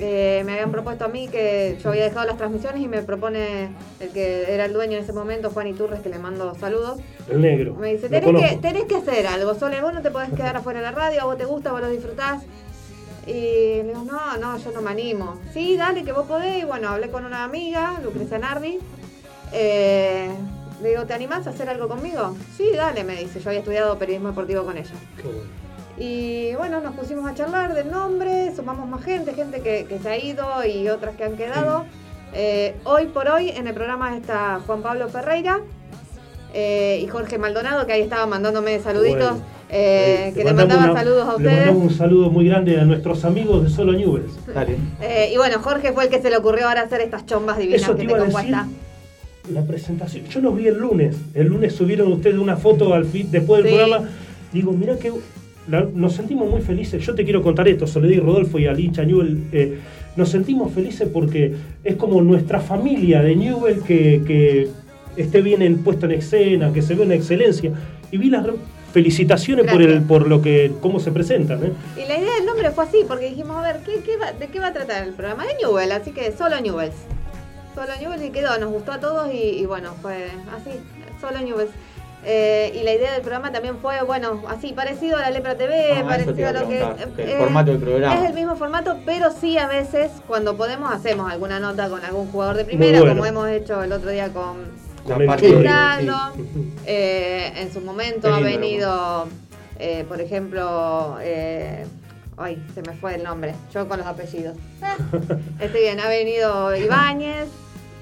Eh, me habían propuesto a mí que yo había dejado las transmisiones y me propone el que era el dueño en ese momento, Juan Iturres, que le mando saludos. El negro. Me dice, tenés que, tenés que hacer algo, Sole, vos no te podés quedar *laughs* afuera de la radio, a vos te gusta, vos lo disfrutás. Y le digo, no, no, yo no me animo. Sí, dale, que vos podés. Y bueno, hablé con una amiga, Lucrecia Nardi. Eh, le digo, ¿te animás a hacer algo conmigo? Sí, dale, me dice. Yo había estudiado periodismo deportivo con ella. Qué bueno. Y bueno, nos pusimos a charlar del nombre, sumamos más gente, gente que, que se ha ido y otras que han quedado. Eh, hoy por hoy en el programa está Juan Pablo Ferreira eh, y Jorge Maldonado, que ahí estaba mandándome saluditos, Bueno. eh, que le mandaba una- saludos a Le ustedes. mandamos un saludo muy grande a nuestros amigos de Solo Newells. Dale. Eh, y bueno, Jorge fue el que se le ocurrió ahora hacer estas chombas divinas Eso te que decir. puesta. La presentación. Yo los vi el lunes. El lunes subieron ustedes una foto al fin, después del Sí. programa. Digo, mirá que la- nos sentimos muy felices. Yo te quiero contar esto, Soledad y Rodolfo y al hincha Newell. eh, nos sentimos felices porque es como nuestra familia de Newell que, que esté bien en- puesto en escena, que se ve una excelencia. Y vi las felicitaciones por, el, por lo que cómo se presentan. ¿eh? Y la idea del nombre fue así, porque dijimos, a ver, ¿qué, qué va- ¿de qué va a tratar el programa? De Newell, así que solo Newells. Solo Newells y quedó, nos gustó a todos y, y bueno, fue así, solo Newells. Eh, y la idea del programa también fue, bueno, así, parecido a la Lepra TV, Ah, parecido a lo que... el eh, formato del programa. Es el mismo formato, pero sí a veces, cuando podemos, hacemos alguna nota con algún jugador de primera, bueno. como hemos hecho el otro día con... Con sí. Eh, en su momento Qué ha venido, eh, por ejemplo, eh, ay, se me fue el nombre, yo con los apellidos. *laughs* Estoy bien, ha venido Ibáñez,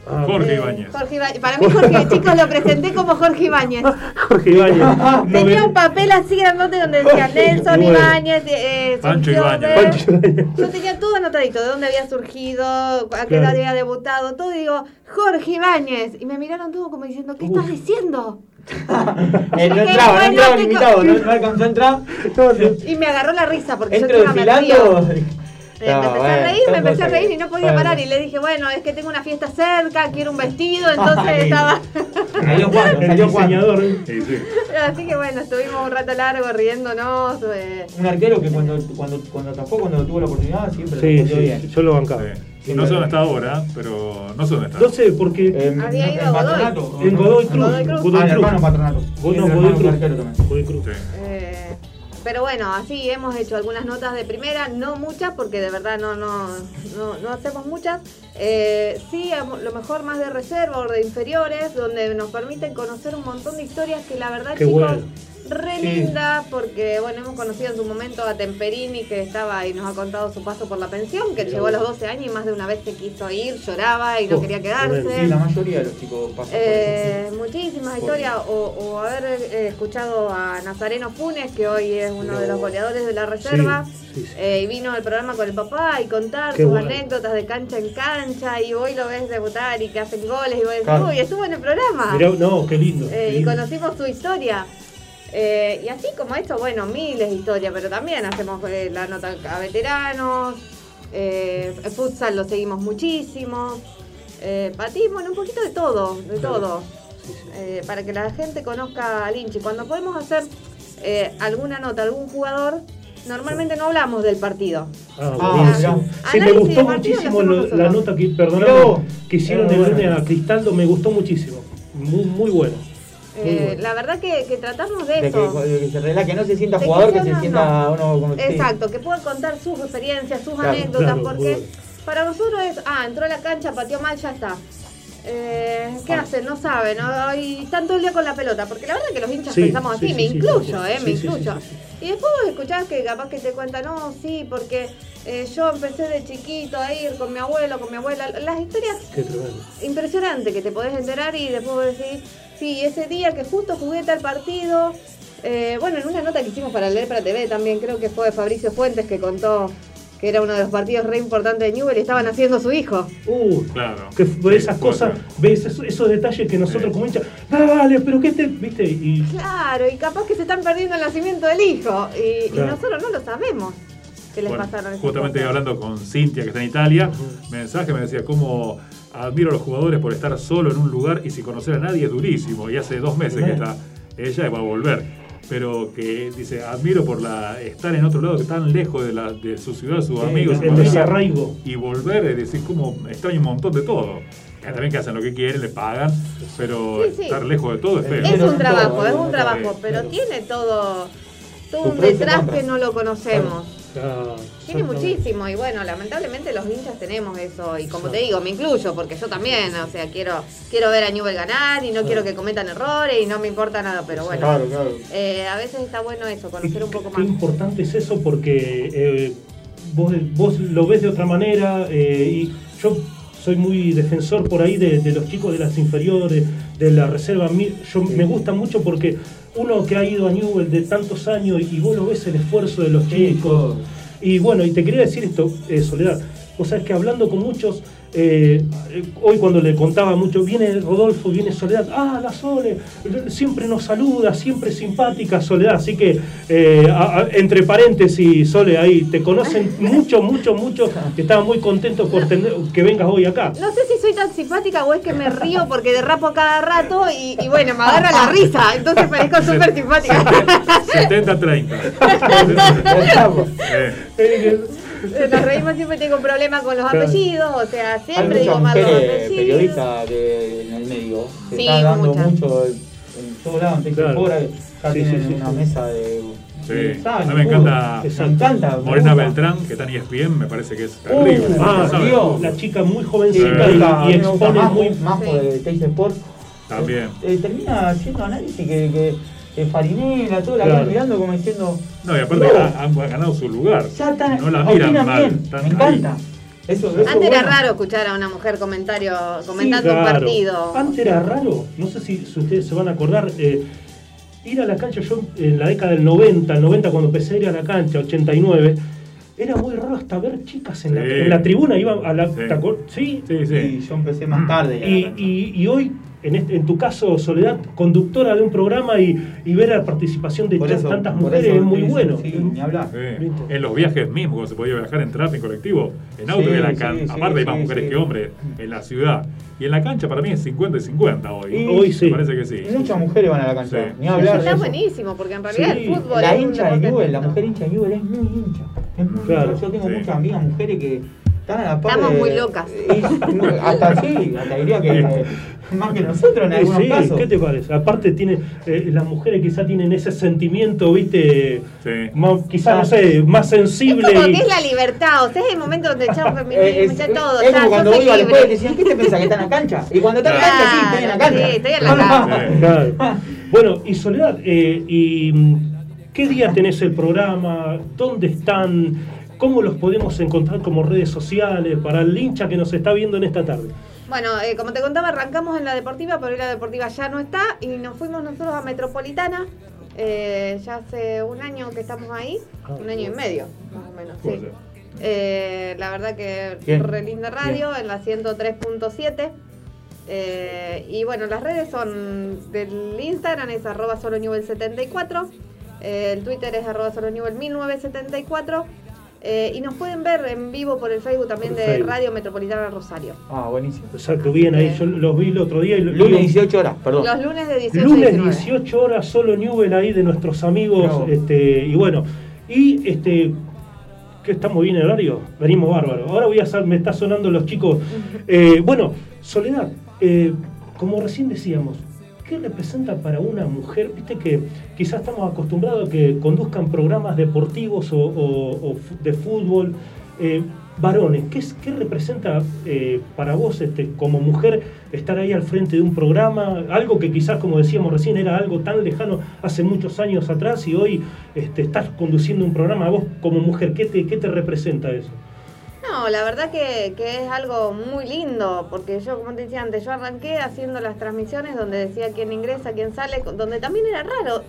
Ah, Jorge Eh, Ibáñez. Jorge Ibáñez. Para mí, Jorge, *laughs* chicos, lo presenté como Jorge Ibáñez. Jorge Ibáñez. *laughs* Tenía un papel así grandote donde decía Nelson Bueno. Ibáñez, eh, Pancho Ibáñez. Yo tenía todo anotadito, de dónde había surgido, a qué edad había debutado, todo, y digo, Jorge Ibáñez. Y me miraron todos como diciendo, ¿qué estás diciendo? *laughs* Eh, no entraba, no entraba el invitado, no, no alcanzó a entrar. Y me agarró la risa porque Entro yo *laughs* me río. Eh, No, me empecé bueno, a reír, me empecé a reír y no podía bueno. parar. Y le dije, bueno, es que tengo una fiesta cerca, quiero un vestido, entonces Ay. estaba. Salió Juan, salió Juan. diseñador. Sí, sí. Así que bueno, estuvimos un rato largo riéndonos. eh, Un arquero que cuando, cuando, cuando atajó, cuando tuvo la oportunidad, siempre Sí, sí, bien. yo lo bancaba. No sé dónde está ahora, pero no sé dónde está. No sé, porque Eh, Había ido en a Patronato. en Godoy Cruz. Godoy Cruz. Ah, el hermano Patronato. No, Godoy Cruz. Godoy. Sí. eh, pero bueno, así hemos hecho algunas notas de primera, no muchas, porque de verdad no, no, no, no hacemos muchas. Eh, sí, a lo mejor más de reserva o de inferiores, donde nos permiten conocer un montón de historias que la verdad, Qué chicos, bueno. Re Sí. linda, porque bueno, hemos conocido en su momento a Temperini, que estaba y nos ha contado su paso por la pensión, que llegó a los 12 años y más de una vez se quiso ir, lloraba y no Oh, quería quedarse. Sí, la mayoría de los chicos pasan por Eh, muchísimas historias, o, o haber eh, escuchado a Nazareno Funes, que hoy es uno de los goleadores de la reserva, Sí, sí, sí. eh, y vino al programa con el papá y contar Qué sus bueno. anécdotas de cancha en cancha, y hoy lo ves debutar y que hacen goles, y vos decís, uy, estuvo en el programa. Mirá, no, qué lindo. Eh, qué y conocimos su historia. Eh, y así como esto, bueno, miles de historias, pero también hacemos eh, la nota a veteranos, eh, el futsal lo seguimos muchísimo, eh, patín, bueno, un poquito de todo, de todo, eh, para que la gente conozca al hinchi. Cuando podemos hacer eh, alguna nota, algún jugador, normalmente no hablamos del partido. Ah, Ah. Sí, me gustó de muchísimo lo la nota que, que hicieron el bueno. lunes a Cristaldo, me gustó muchísimo. Muy, muy buena. Eh, la verdad que, que tratamos de De eso. que, de que se relaje, que no se sienta De jugador, que se sienta uno como sí. Exacto, que puedan contar sus experiencias, sus Claro, anécdotas, claro, porque bueno. para nosotros es, ah, entró a la cancha, pateó mal, ya está. Eh, ¿Qué Ah. hacen? No saben, ¿no? y están todo el día con la pelota, porque la verdad que los hinchas Sí, pensamos sí, así, sí, me incluyo. ¿eh? Me incluyo. Y después vos escuchás que capaz que te cuentan, no, sí, porque eh, yo empecé de chiquito a ir con mi abuelo, con mi abuela. Las historias Qué tremendo. impresionante que te podés enterar y después vos decís, sí, ese día que justo jugué tal partido. eh, bueno, en una nota que hicimos para leer para TV también, creo que fue Fabricio Fuentes que contó que era uno de los partidos re importantes de Newell y estaban haciendo su hijo. Uh, Claro. que Sí, ves esas cosas, ves esos, esos detalles que nosotros como hinchas, dale, pero qué te, viste, y Claro, y capaz que se están perdiendo el nacimiento del hijo y, nosotros no lo sabemos que les Bueno, pasaron justamente cosas. hablando con Cintia, que está en Italia, mensaje me decía cómo admiro a los jugadores por estar solo en un lugar y sin conocer a nadie es durísimo. Y hace dos meses que está ella y va a volver. Pero que dice, admiro por la estar en otro lado, que tan lejos de, la, de su ciudad, sus Sí, amigos, su el desarraigo. y volver, es decir, como extraño un montón de todo. Que también que hacen lo que quieren, le pagan, pero Sí, sí. estar lejos de todo es feo. Es un trabajo, es un trabajo, pero tiene todo, todo un detrás que no lo conocemos. Tiene muchísimo y bueno, lamentablemente los hinchas tenemos eso y como te digo, me incluyo porque yo también, o sea, quiero quiero ver a Newell ganar y no quiero que cometan errores y no me importa nada, pero bueno, Claro, claro. eh, a veces está bueno eso, conocer un poco Qué más. importante es eso porque eh, vos, vos lo ves de otra manera eh, y yo soy muy defensor por ahí de, de los chicos de las inferiores, de la reserva. Yo, Me gusta mucho porque uno que ha ido a Newell de tantos años y vos lo ves el esfuerzo de los chicos. Y bueno, y te quería decir esto, eh, Soledad. Vos sabés que hablando con muchos, eh, hoy cuando le contaba mucho, viene Rodolfo, viene Soledad, ah, la Sole, siempre nos saluda, siempre simpática Soledad, así que eh, a- a- entre paréntesis, Sole, ahí te conocen *laughs* mucho, mucho, mucho, que estaban muy contentos por tener- que vengas hoy acá. No sé si soy tan simpática o es que me río porque derrapo cada rato y, y bueno, me agarra la risa, entonces parezco súper simpática. 70-30. *laughs* Eh, Nos reímos siempre tengo un problema con los apellidos, o sea, siempre digo mal los mujeres apellidos. periodistas en el medio. Se Sí, está dando muchas. mucho en todos lados. En Claro. Fora, ya Sí, tienen sí, sí, una sí. mesa de. Sí. A mí me encanta Me encanta. Morena. Beltrán, que está en ESPN, me parece que es terrible. Uh, Ah. Dios. la chica muy Sí, jovencita a y, y expone más, muy... más Sí. por el Teis Sport. También. Eh, termina haciendo análisis que, que, Farinela, todo la Claro. van mirando como diciendo. No, y aparte No. ha- han ganado su lugar. Ya están, no la miran mal. bien, están me ahí. encanta. Eso, eso Antes era raro escuchar a una mujer comentario, comentando un Claro. partido. Antes era raro, no sé si, si ustedes se van a acordar, eh, ir a la cancha, yo en la década del 90, el 90 cuando empecé a ir a la cancha, 89, era muy raro hasta ver chicas en, la, Sí. en la tribuna, iban a la... Sí. ¿te acuer- ¿Sí? Sí, sí. Y yo empecé más tarde. la y hoy, en, este- en tu caso, Soledad, conductora de un programa y, y ver la participación de eso- tantas mujeres eso es muy bueno. Sí, ni hablar. Sí. En los viajes mismos, cuando se podía viajar en tráfico, en colectivo, en auto, Sí, que la sí, can- sí, aparte hay más sí, mujeres sí. que hombres en la ciudad. Y en la cancha para mí es 50 y 50 hoy. Y- Hoy sí. Me parece que sí. Muchas mujeres van a la cancha. Sí. Ni hablar Está eso. buenísimo, porque en realidad Sí. el fútbol La es hincha de Newell, la mujer hincha de Newell es muy hincha. Es muy Claro. hincha. Yo tengo Sí. muchas amigas mujeres que están a la par Estamos de- muy locas. y- hasta sí, hasta diría que más que nosotros en algunos sí, casos. ¿qué te parece? Aparte tiene, eh, las mujeres quizá tienen ese sentimiento, viste, Sí. más, quizá, no sé, más Es sensible. como y- que es la libertad, ustedes es el momento donde Eh, *laughs* feminismo, es, ya todo, es como cuando sos iba a la escuela y libre. decían, ¿qué te pensás que está en la cancha? Y cuando está en la cancha, sí, estoy en la cancha. sí, estoy en la cancha. *laughs* Claro. Bueno, y Soledad, eh, y, mm, ¿qué día tenés el programa? ¿Dónde están? ¿Cómo los podemos encontrar como redes sociales para el hincha que nos está viendo en esta tarde? Bueno, eh, como te contaba, arrancamos en la deportiva, pero hoy la deportiva ya no está y nos fuimos nosotros a Metropolitana. eh, ya hace un año que estamos ahí, Ah, un año y medio, más o menos, sí. Eh, la verdad que Bien, re linda radio en la 103.7. Eh, y bueno, las redes son del Instagram es arroba solo 74 eh, el Twitter es arroba solo 1974 eh, y nos pueden ver en vivo por el Facebook también Por de Facebook. Radio Metropolitana Rosario. Ah, buenísimo. Exacto, bien, ahí yo los vi el otro día. Y lo- Lunes digo, 18 horas, perdón. Los lunes de 18 a Lunes 19. 18 horas, solo Newell ahí de nuestros amigos. Bravo. Este, y bueno, y este. que estamos bien en horario, venimos bárbaro. Ahora voy a hacer, me está sonando los chicos. Eh, bueno, Soledad, eh, como recién decíamos, ¿qué representa para una mujer? Viste que quizás estamos acostumbrados a que conduzcan programas deportivos o, de fútbol. eh, varones, ¿qué, es- qué representa eh, para vos este, como mujer estar ahí al frente de un programa? Algo que quizás, como decíamos recién, era algo tan lejano hace muchos años atrás y hoy este, estás conduciendo un programa. Vos como mujer, ¿qué te, qué te representa eso? No, la verdad que, que es algo muy lindo, porque yo, como te decía antes, yo arranqué haciendo las transmisiones donde decía quién ingresa, quién sale, donde también era raro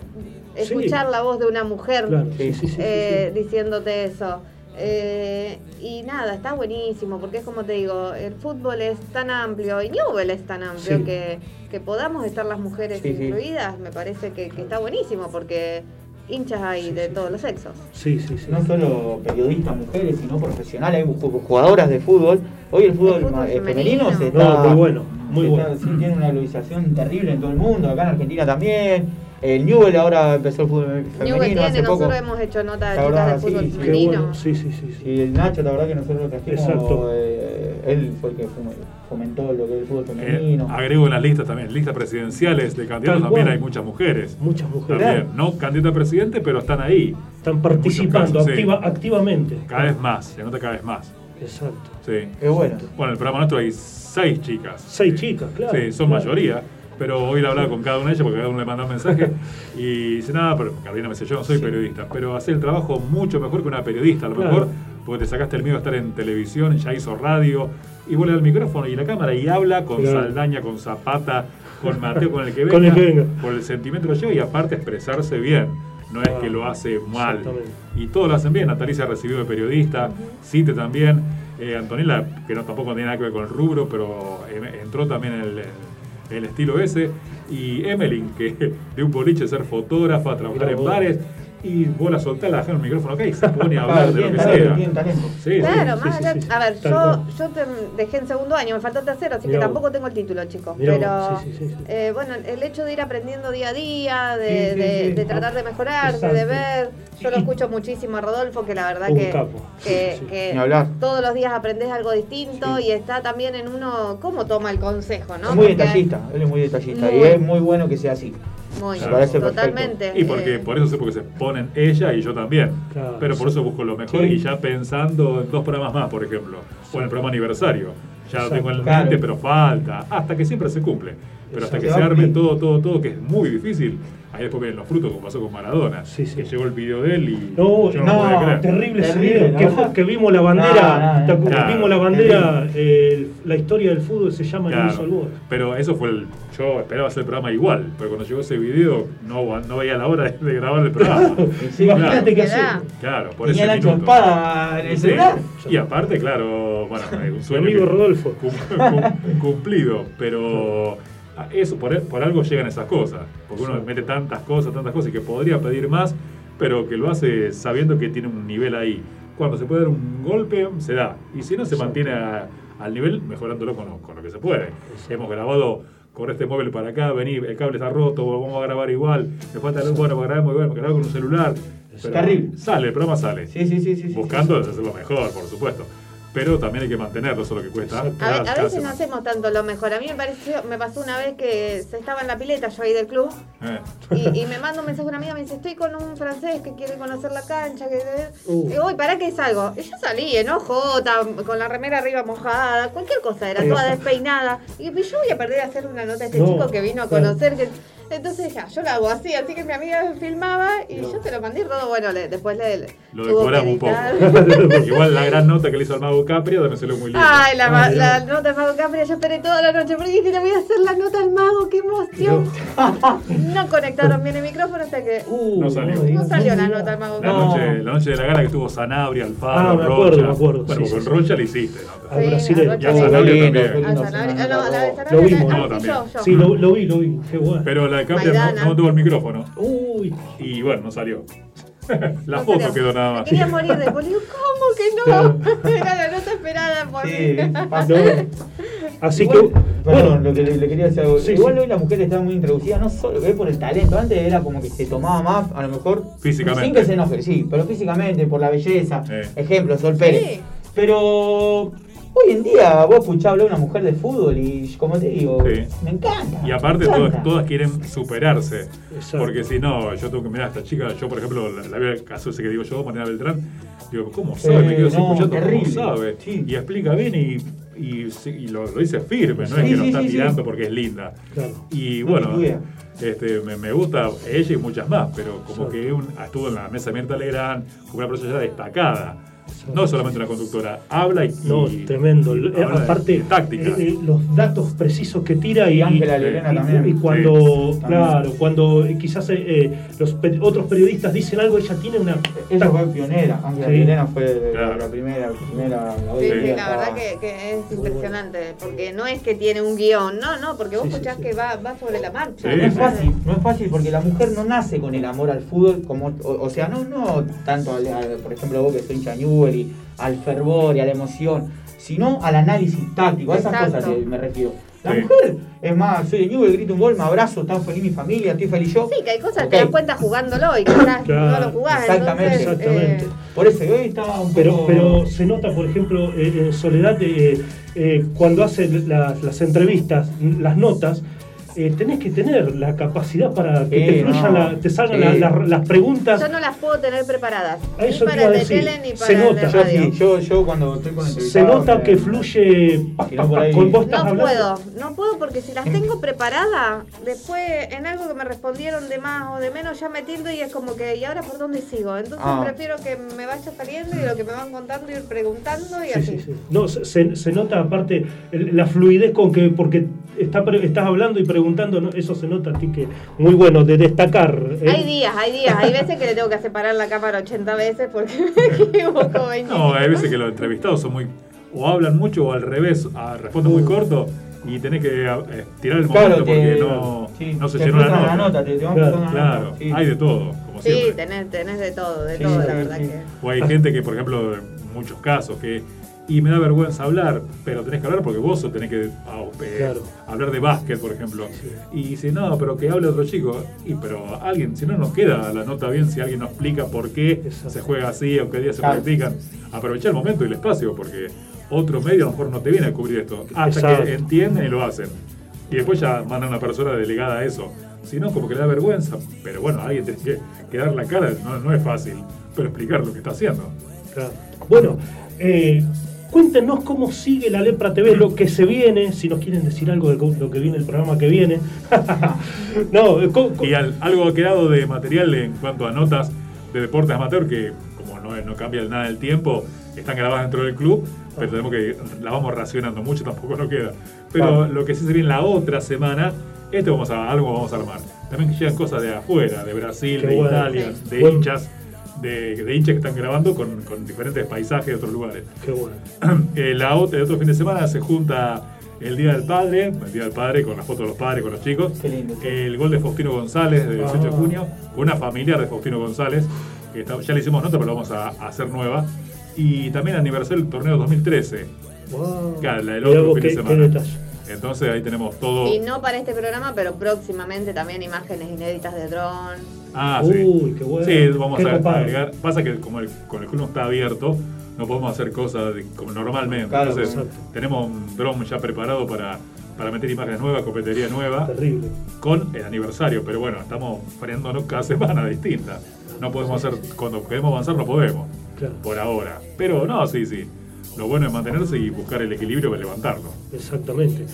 Sí. escuchar la voz de una mujer Claro, sí, sí, sí, sí, eh, diciéndote eso. Eh, y nada, está buenísimo, porque es como te digo, el fútbol es tan amplio y Newell es tan amplio que, que podamos estar las mujeres incluidas, me parece que, que está buenísimo, porque hinchas hay de todos los sexos. Sí, sí, sí. No solo periodistas mujeres, sino profesionales, hay ju- jugadoras de fútbol. Hoy el fútbol, El fútbol eh, femenino. femenino se No, está. muy bueno, muy bueno. está- sí, tiene una globalización terrible en todo el mundo, acá en Argentina también. El Newell ahora empezó el fútbol femenino Newell hace tiene, poco. nosotros hemos hecho nota de La chicas verdad, de fútbol sí, sí, femenino. bueno. Sí, sí, sí. sí. Y el Nacho, la verdad que nosotros lo trajimos. Exacto. eh, él fue el que fome- fomentó lo que es el fútbol Eh, femenino. agrego en las listas también, listas presidenciales de candidatos Tal también cual. hay muchas mujeres. Muchas mujeres También, no candidata a presidente, pero están ahí. están participando casos, sí. activa- activamente. Cada vez más, se nota cada vez más. Exacto. Sí. Es bueno. Bueno, en el programa nuestro hay seis chicas. Seis chicas, claro. Sí, son claro. mayoría. Pero hoy la hablaba con cada una de ellas porque cada uno le manda un mensaje *laughs* y dice nada, pero Carolina me dice, yo no soy Sí. periodista, pero hace el trabajo mucho mejor que una periodista, a lo Claro. mejor, porque te sacaste el miedo de estar en televisión, ya hizo radio, y vuelve al micrófono y la cámara y habla con Claro. Saldaña, con Zapata, con Mateo, con el que *laughs* venga, Con el que venga. por el sentimiento que lleva y aparte expresarse bien. No es Ah, que lo hace mal. Y todos lo hacen bien. Natalicia recibió de periodista, Cite también. Eh, Antonella, que no, tampoco tiene nada que ver con el rubro, pero eh, entró también en el, el estilo ese. Y Emelyn, que *laughs* de un boliche ser fotógrafa, trabajar Mirá en vos. bares. Y vos la soltás, la dejás en el micrófono acá y se pone a *laughs* hablar de lo que sea. Sí. Claro, sí, más allá- sí, a ver, yo, yo te- dejé en segundo año, me faltó tercero, así Mirá que vos. tampoco tengo el título, chicos. Mirá pero, sí, sí, sí, sí. eh, bueno, el hecho de ir aprendiendo día a día, de, Sí, sí, de- sí. de tratar de mejorarse, de ver. Yo lo escucho muchísimo a Rodolfo, que la verdad Un que, capo. que, Sí, sí. que Ni hablar. todos los días aprendes algo distinto Sí. y está también en uno cómo toma el consejo, ¿no? es muy Porque- detallista, él es muy detallista. Muy. Y es muy bueno que sea así. Muy, Me parece perfecto. totalmente. Y porque eh, por eso sé porque se ponen ella y yo también. Claro, Pero por eso busco lo mejor Sí. y ya pensando en dos programas más, por ejemplo. O en el programa aniversario. Ya lo tengo en Claro. mente, pero falta. Hasta que siempre se cumple. Pero hasta que se arme todo, todo, todo, que es muy difícil, ahí después vienen los frutos, como pasó con Maradona. Sí, sí. Que llegó el video de él y No, yo no, no, podía creer. terrible ese video. ¿no? Que, fue- que vimos la bandera, No, no, ¿te no. acuerdas? Claro, vimos la bandera, eh, la historia del fútbol se llama Claro, el uso al gol. pero eso fue el. Yo esperaba hacer el programa igual, pero cuando llegó ese video no, no veía la hora de, de grabar el programa. *laughs* Sí, Imagínate que Quedá. hace. Claro, por Tenía ese la chompada en el Sí, celular. Y aparte, claro, bueno, es un Mi sueño. amigo que- Rodolfo. cum- cum- cumplido, pero eso por, por algo llegan esas cosas, porque uno Sí. mete tantas cosas, tantas cosas y que podría pedir más, pero que lo hace sabiendo que tiene un nivel ahí. Cuando se puede dar un golpe, se da, y si no, se mantiene a- al nivel mejorándolo con lo, con lo que se puede. Hemos grabado con este móvil para acá, vení, el cable está roto, vamos a grabar igual, me falta el bueno, grabamos igual, grabamos con un celular. Pero terrible. Sale, el programa sale. Sí, sí, sí, sí. sí, Buscando hacerlo mejor, por supuesto. Pero también hay que mantenerlo, eso es lo que cuesta. A, cada- a veces no hacemos tanto lo mejor. A mí me pareció, me pasó una vez que se estaba en la pileta, yo ahí del club, Eh. y, y me manda un mensaje una amiga, me dice, estoy con un francés que quiere conocer la cancha, que Uh. digo, uy, ¿para qué salgo? Y yo salí enojota, con la remera arriba mojada, cualquier cosa, era toda despeinada. Y yo voy a perder a hacer una nota a este No, chico que vino a conocer. Que... Entonces ya, yo lo hago así, así que mi amiga me filmaba y yo se lo mandé y todo, bueno, le- después le, le Lo decoramos un poco. editar. *laughs* Igual la gran nota que le hizo al mago Caprio también salió muy linda. Ay, la, ma- Ay, la nota del Mago Capri, yo esperé toda la noche porque dije, le voy a hacer la nota al mago, qué emoción. No conectaron bien el micrófono hasta que Uh, No salió. no salió la nota al Mago La, Capri. noche, la noche de la gala que tuvo Sanabria, Alfaro, Ah, me acuerdo, Rocha. me acuerdo, Bueno, sí, con sí, Rocha le hiciste. Rocha Y a sí. Sanabria lindo, también. A lindo. Sanabria- ah, no, la de Sanabria Lo vimos. No, ah, sí, también. Sí, lo, lo vi, lo vi. Qué bueno. Pero la de no, tuvo el micrófono. Uy, Y bueno, no salió. *laughs* la No foto salió. quedó nada Me más. quería morir de *laughs* digo, ¿cómo que no? *laughs* Era la nota esperada por Sí, mí. Así Igual, que, perdón, bueno, lo que le, le quería decir algo. Sí, Igual sí. hoy la mujer está muy introducida, no solo que por el talento. Antes era como que se tomaba más, a lo mejor. Físicamente. Sin que se enoje, sí, pero físicamente, por la belleza. Ejemplo, Sol Pérez. Sí. Pero hoy en día vos escuchás hablar una mujer de fútbol y, como te digo, Sí. me encanta. Y aparte todas, encanta. todas quieren superarse. Exacto. Porque si no, yo tengo que mirar a esta chica, yo por ejemplo, la, la veo el caso ese que digo yo, Mariana Beltrán, digo, ¿cómo sabe? Me quedo no, escuchando terrible. cómo sabe. Sí. Y explica bien y, y, lo, lo dice firme, no es que lo está sí, sí. tirando porque es linda. claro. Y No, bueno, este, me, me gusta ella y muchas más, pero como Exacto. que un- estuvo en la mesa de Mirta Legrand como una persona ya destacada. No solamente una conductora, habla y. No, y- tremendo. y Eh, aparte, táctica. eh, eh, los datos precisos que tira y, Ángela y- Lorena y- también. y cuando, Sí, claro, cuando quizás eh, los pe- otros periodistas dicen algo, ella tiene una. Ella fue pionera, Ángela Sí. Lorena fue Claro. la primera, primera la Sí, la verdad que, que es impresionante, porque no es que tiene un guion, no, no, porque vos escuchás sí. que va, va sobre la marcha. Sí, No es fácil, no es fácil porque la mujer no nace con el amor al fútbol como, o, o sea, no, no tanto al, al- por ejemplo vos que soy hincha de Newell's y al fervor y a la emoción, sino al análisis táctico, a esas Exacto. cosas que me refiero. La Sí. mujer, es más, soy de Newell, grito un gol, me abrazo, está feliz mi familia, estoy feliz yo. Sí, que hay cosas que te das cuenta jugándolo y quizás Claro, no lo jugás. exactamente, entonces, exactamente. eh, Por eso, y hoy estaba un Pero, poco... pero se nota, por ejemplo, eh, en Soledad, eh, eh, cuando hace las, las entrevistas, las notas, eh, tenés que tener la capacidad para que te fluyan, no. la- te salgan la- la- las preguntas. yo no las puedo tener preparadas. A eso ni para el de decir. tele ni Se para el nota. de yo, radio. sí, yo, yo cuando estoy con Se nota que fluye pa, con vos estás No hablando. puedo, no puedo porque si las tengo preparadas, después en algo que me respondieron de más o de menos ya me tildo y es como que, ¿y ahora por dónde sigo? Entonces Ah. prefiero que me vaya saliendo y lo que me van contando ir preguntando y Sí, así. sí, sí. No, se, se- se nota aparte el- la fluidez con que, porque está, estás hablando y preguntando, ¿no? eso se nota a ti que muy bueno de destacar. ¿eh? Hay días, hay días, hay veces que le tengo que separar la cámara 80 veces porque *laughs* me equivoco 20. No, hay veces que los entrevistados son muy. o hablan mucho o al revés, ah, responden muy corto y tenés que eh, tirar el Claro, momento porque te- no, sí, no se llenó la nota. la nota, te- te van Claro, explotando la Claro, nota, sí. hay de todo, como Sí, tenés, tenés de todo, de Sí, todo, sí, la verdad sí. que. O hay gente que, por ejemplo, en muchos casos, que. Y me da vergüenza hablar, pero tenés que hablar porque vos tenés que ah, eh, Claro. hablar de básquet, por ejemplo. Y dice, no, pero que hable otro chico. Y pero alguien, si no nos queda la nota bien, si alguien nos explica por qué Exacto. se juega así o qué días se Claro. practican, aprovechar el momento y el espacio, porque otro medio a lo mejor no te viene a cubrir esto. Hasta Exacto. que entienden y lo hacen. Y después ya mandan una persona delegada a eso. Si no, como que le da vergüenza. Pero bueno, alguien tiene que, que dar la cara, no, no es fácil, pero explicar lo que está haciendo. Claro. Bueno, eh, Cuéntenos cómo sigue la Lepra TV, lo que se viene, si nos quieren decir algo de lo que viene, el programa que viene. *laughs* no, eh, Y al- algo ha quedado de material en cuanto a notas de deportes amateur que, como no, no cambia nada el tiempo, están grabadas dentro del club, pero tenemos que la vamos racionando mucho, tampoco nos queda. Pero lo que sí se viene la otra semana, este vamos a algo vamos a armar. También llegan cosas de afuera, de Brasil, Qué de bueno. Italia, de Bueno. hinchas. De, de hinchas que están grabando con, con diferentes paisajes de otros lugares. Qué bueno. *clears throat* Eh, la otra, el otro fin de semana se junta el Día del Padre, el Día del Padre con las fotos de los padres, con los chicos. El gol de Faustino González del 18 de Ah. junio, con una familiar de Faustino González, que está- ya le hicimos nota, pero la vamos a, a hacer nueva. Y también el aniversario del torneo 2013, Wow. claro, el otro fin qué- de qué semana. Entonces ahí tenemos todo. Y no para este programa, pero próximamente también imágenes inéditas de dron. Ah, sí. Uy, qué bueno. Sí, vamos Qué a copado. agregar. Pasa que como el, con el club no está abierto, no podemos hacer cosas de- como normalmente. Claro, Entonces, exacto. tenemos un dron ya preparado para, para meter imágenes nuevas, copetería nueva, Terrible. con el aniversario. Pero bueno, estamos frenándonos cada *laughs* semana distinta. No podemos hacer, cuando queremos avanzar, no podemos, Claro. por ahora. Pero no, sí, sí. Lo bueno es mantenerse y buscar el equilibrio para levantarlo. Exactamente.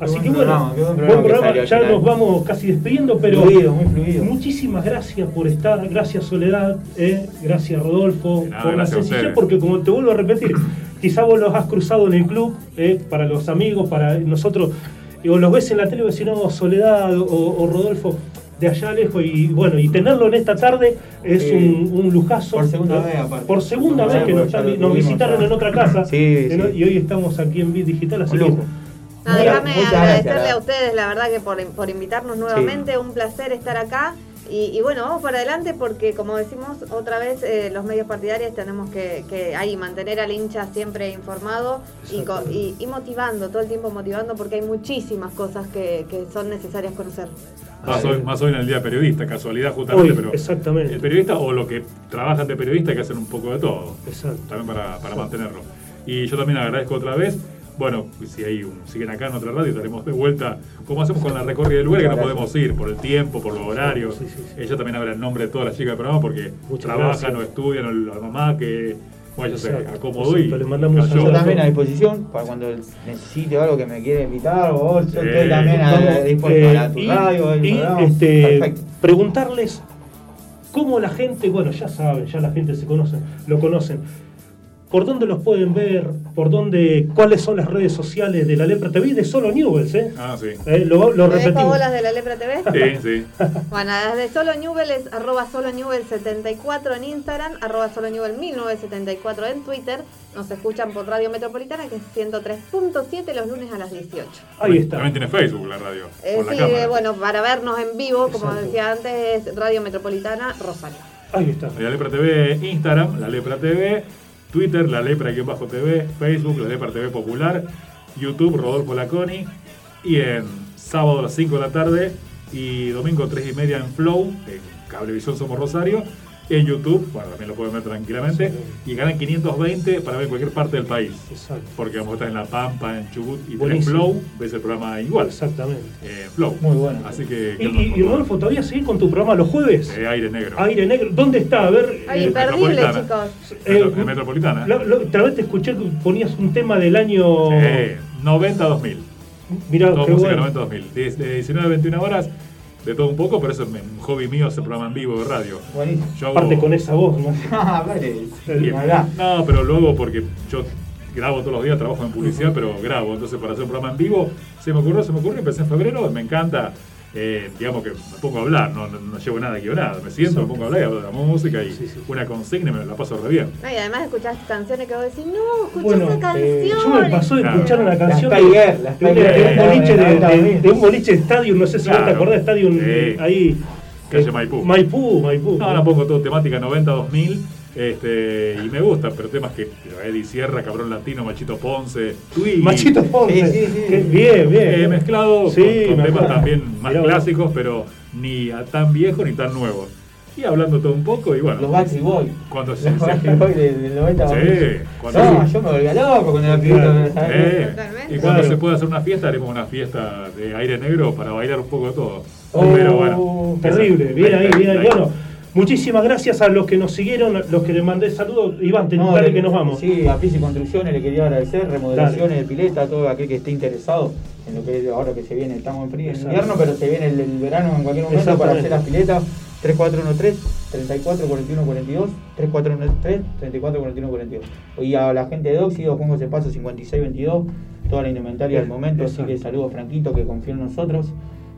Así que bueno, programa, buen programa ya nos vamos casi despidiendo, pero Fluido, muy fluido. muchísimas gracias por estar, gracias Soledad, eh, gracias Rodolfo, nada, por la gracias sencillez, porque como te vuelvo a repetir, *coughs* quizá vos los has cruzado en el club, eh, para los amigos, para nosotros, y o los ves en la tele y decís, no, Soledad o, o Rodolfo de allá lejos, y bueno, y tenerlo en esta tarde es Sí. un, un lujazo. Por segunda vez, aparte. Por segunda vez que nos, tuvimos visitaron en otra casa, Sí, ¿no? sí. y hoy estamos aquí en Bit Digital, así que. No, déjame agradecerle a ustedes, la verdad, que por, por invitarnos nuevamente. Un placer estar acá. Y, y bueno, vamos para adelante porque, como decimos otra vez, eh, los medios partidarios tenemos que, que ahí mantener al hincha siempre informado y, co- y, y motivando, todo el tiempo motivando, porque hay muchísimas cosas que, que son necesarias conocer. Más hoy, más hoy en el día periodista, casualidad justamente, Hoy, pero exactamente. el periodista o lo que trabajan de periodista hay que hacer un poco de todo, Exacto. también para, para mantenerlo. Y yo también agradezco otra vez, bueno, si hay un- siguen acá en otra radio, estaremos de vuelta, como hacemos con la recorrida del lugar, que no podemos ir por el tiempo, por los horarios. Sí, sí, sí. Ella también habla en nombre de todas las chicas del programa porque Muchas trabajan gracias. o estudian, o la mamá que, bueno, yo sé, Exacto. acomodó y le mandamos. Yo también a disposición para cuando necesite algo que me quiera invitar o vos, yo estoy también a, Vamos, a dispuesto eh, tu y, radio, y, este, preguntarles cómo la gente, bueno, ya saben, ya la gente se conoce, lo conocen. ¿Por dónde los pueden ver? ¿Por dónde? ¿Cuáles son las redes sociales de la Lepra TV? De solo Newells, ¿eh? Ah, sí. Eh, lo, lo ¿Me dejo repetimos. bolas de la Lepra TV? Sí, sí. *laughs* Bueno, desde Solo Newell es arroba Solo Newell 74 en Instagram, arroba Solo Newell 1974 en Twitter. Nos escuchan por Radio Metropolitana, que es 103.7 los lunes a las 18. Ahí está. También tiene Facebook la radio. Eh, la sí, eh, bueno, para vernos en vivo, como Exacto. decía antes, es Radio Metropolitana Rosario. Ahí está. La Lepra TV, Instagram, La Lepra TV, Twitter, La Lepra-TV, Facebook, La Lepra TV Popular, YouTube, Rodolfo Laconi, y en sábado a las 5 de la tarde y domingo 3 y media en Flow, en Cablevisión Somos Rosario, en YouTube, bueno, también lo pueden ver tranquilamente, y ganan 520 para ver en cualquier parte del país. Exacto. Porque vamos a estar en La Pampa, en Chubut, y tenés. Flow, ves el programa igual, Exactamente. eh, Flow. Muy bueno. Así que... Y, y, y Rodolfo, ¿todavía seguís con tu programa los jueves? Eh, aire negro. Aire Negro. ¿Dónde está? A ver. Ay, eh, imperdible, chicos. Eh, en Metropolitana. la- la- otra vez te escuché que ponías un tema del año. Eh, 90-2000. Mirá, Todo qué música bueno. 90-2000. De, de 19 a 21 horas, de todo un poco, pero eso es un hobby mío, ese programa en vivo de radio. Buenísimo. Yo hago- Aparte con esa voz, ¿no? *laughs* Ah, vale. No, pero lo hago porque yo grabo todos los días, trabajo en publicidad, pero grabo. Entonces, para hacer un programa en vivo, se me ocurrió, se me ocurrió, empecé en febrero, me encanta. Eh, digamos que me pongo a hablar, no, no, no llevo nada guionado, me siento, me pongo a hablar y hablo de la música y Sí, sí. una consigna y me la paso re bien. No, y además escuchás canciones que vos decís, no, escuchá Bueno, esa canción. eh, yo me pasó de Claro. escuchar una canción La de, un, de boliche de, un boliche Stadium, no sé si vos te acordás, Stadium Sí. ahí. Calle eh, Maipú. Maipú, Maipú. No, ahora pongo todo temática 90-2000 este, y me gusta, pero temas que Eddie Sierra, Cabrón Latino, Machito Ponce, Twiggy. Machito Ponce. Sí, sí, sí. Qué bien, bien. Eh, mezclado Sí, con, con me temas acuerdo. también más Mirá clásicos, pero ni a tan viejos ni tan nuevos. Y hablando todo un poco, y bueno. Los Backstreet Boys. Cuando se. Los Backstreet Boys del, del 90 Sí, cuando No, yo me volvía loco cuando era pibito. Eh, y cuando Claro. se pueda hacer una fiesta, haremos una fiesta de aire negro para bailar un poco de todo. Oh, pero bueno. terrible, bien ahí, bien ahí. Bueno, Muchísimas gracias a los que nos siguieron, los que les mandé saludos. Iván, te No, dale le- que nos vamos. Sí, a Pisi Construcciones le quería agradecer, remodelaciones de pileta, a todo aquel que esté interesado en lo que es ahora que se viene, estamos en frío, en invierno, pero se viene el, el verano en cualquier momento para hacer las piletas. 3413 34 41 42 3413 34 41 42 y a la gente de Óxido, Juan José Paso 56 22 toda la indumentaria del momento así que saludos Franquito que confía en nosotros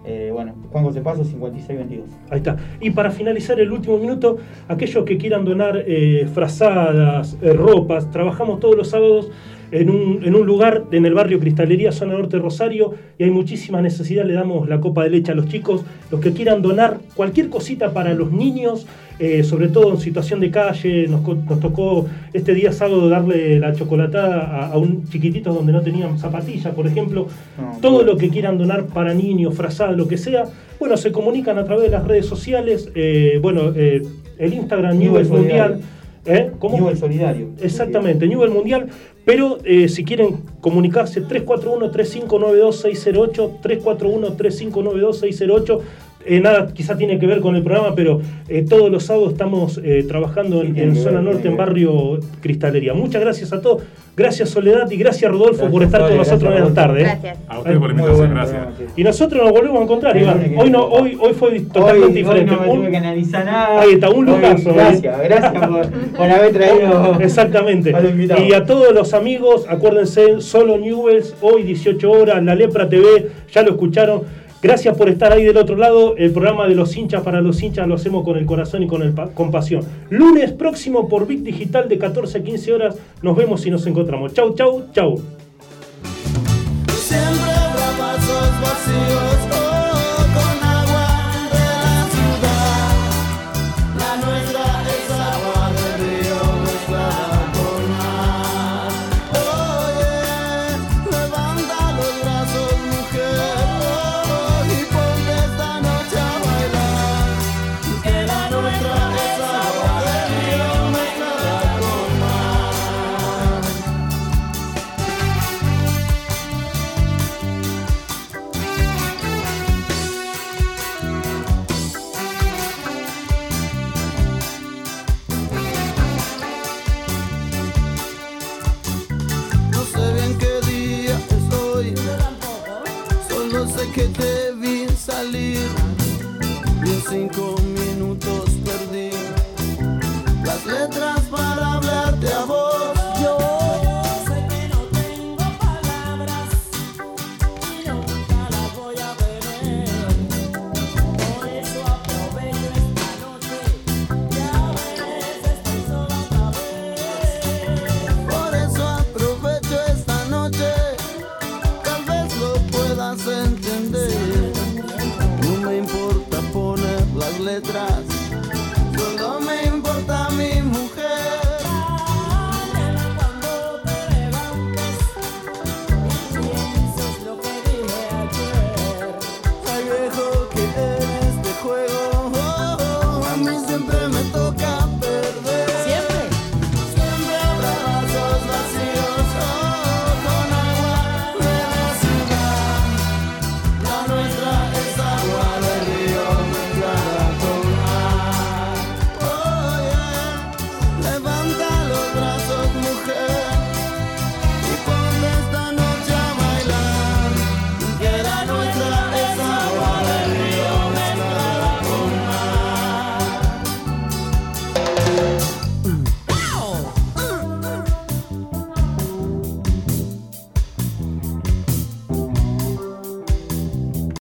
Eh, bueno, Juan José Paso 56 22 Ahí está. Y para finalizar el último minuto, aquellos que quieran donar eh, frazadas, eh, ropas, trabajamos todos los sábados en un, en un lugar en el barrio Cristalería, zona norte de Rosario, y hay muchísima necesidad, le damos la copa de leche a los chicos, los que quieran donar cualquier cosita para los niños, eh, sobre todo en situación de calle, nos, nos tocó este día sábado darle la chocolatada a, a un chiquitito donde no tenían zapatillas, por ejemplo, No, todo lo que quieran donar para niños, frazadas, lo que sea, bueno, se comunican a través de las redes sociales, eh, bueno, eh, el Instagram Newell Mundial. ¿eh? ¿Cómo? Newell Solidario Exactamente, Newell Mundial. Pero eh, si quieren comunicarse, 341-3592-608, 341-3592-608. Eh, nada, quizá tiene que ver con el programa, pero eh, todos los sábados estamos eh, trabajando en, zona ver, norte, en barrio Cristalería. Muchas gracias a todos. Gracias Soledad y gracias Rodolfo Gracias, por estar con nosotros en la tarde. Gracias. A ustedes por la invitación, bueno gracias. Y nosotros nos volvemos a encontrar, Iván. Hoy, no, hoy, hoy fue totalmente Hoy, diferente. hoy no me Un- tuve que analizar nada. Ahí está, un Hoy, lujazo. Gracias, gracias por, por haber traído. *laughs* Exactamente. a. Y a todos los amigos, acuérdense, solo Newells, hoy 18 horas, La Lepra TV, ya lo escucharon. Gracias por estar ahí del otro lado. El programa de los hinchas para los hinchas lo hacemos con el corazón y con, el pa- con pasión. Lunes próximo por Bit Digital de 14 a 15 horas. Nos vemos y nos encontramos. Chau, chau, chau. Siempre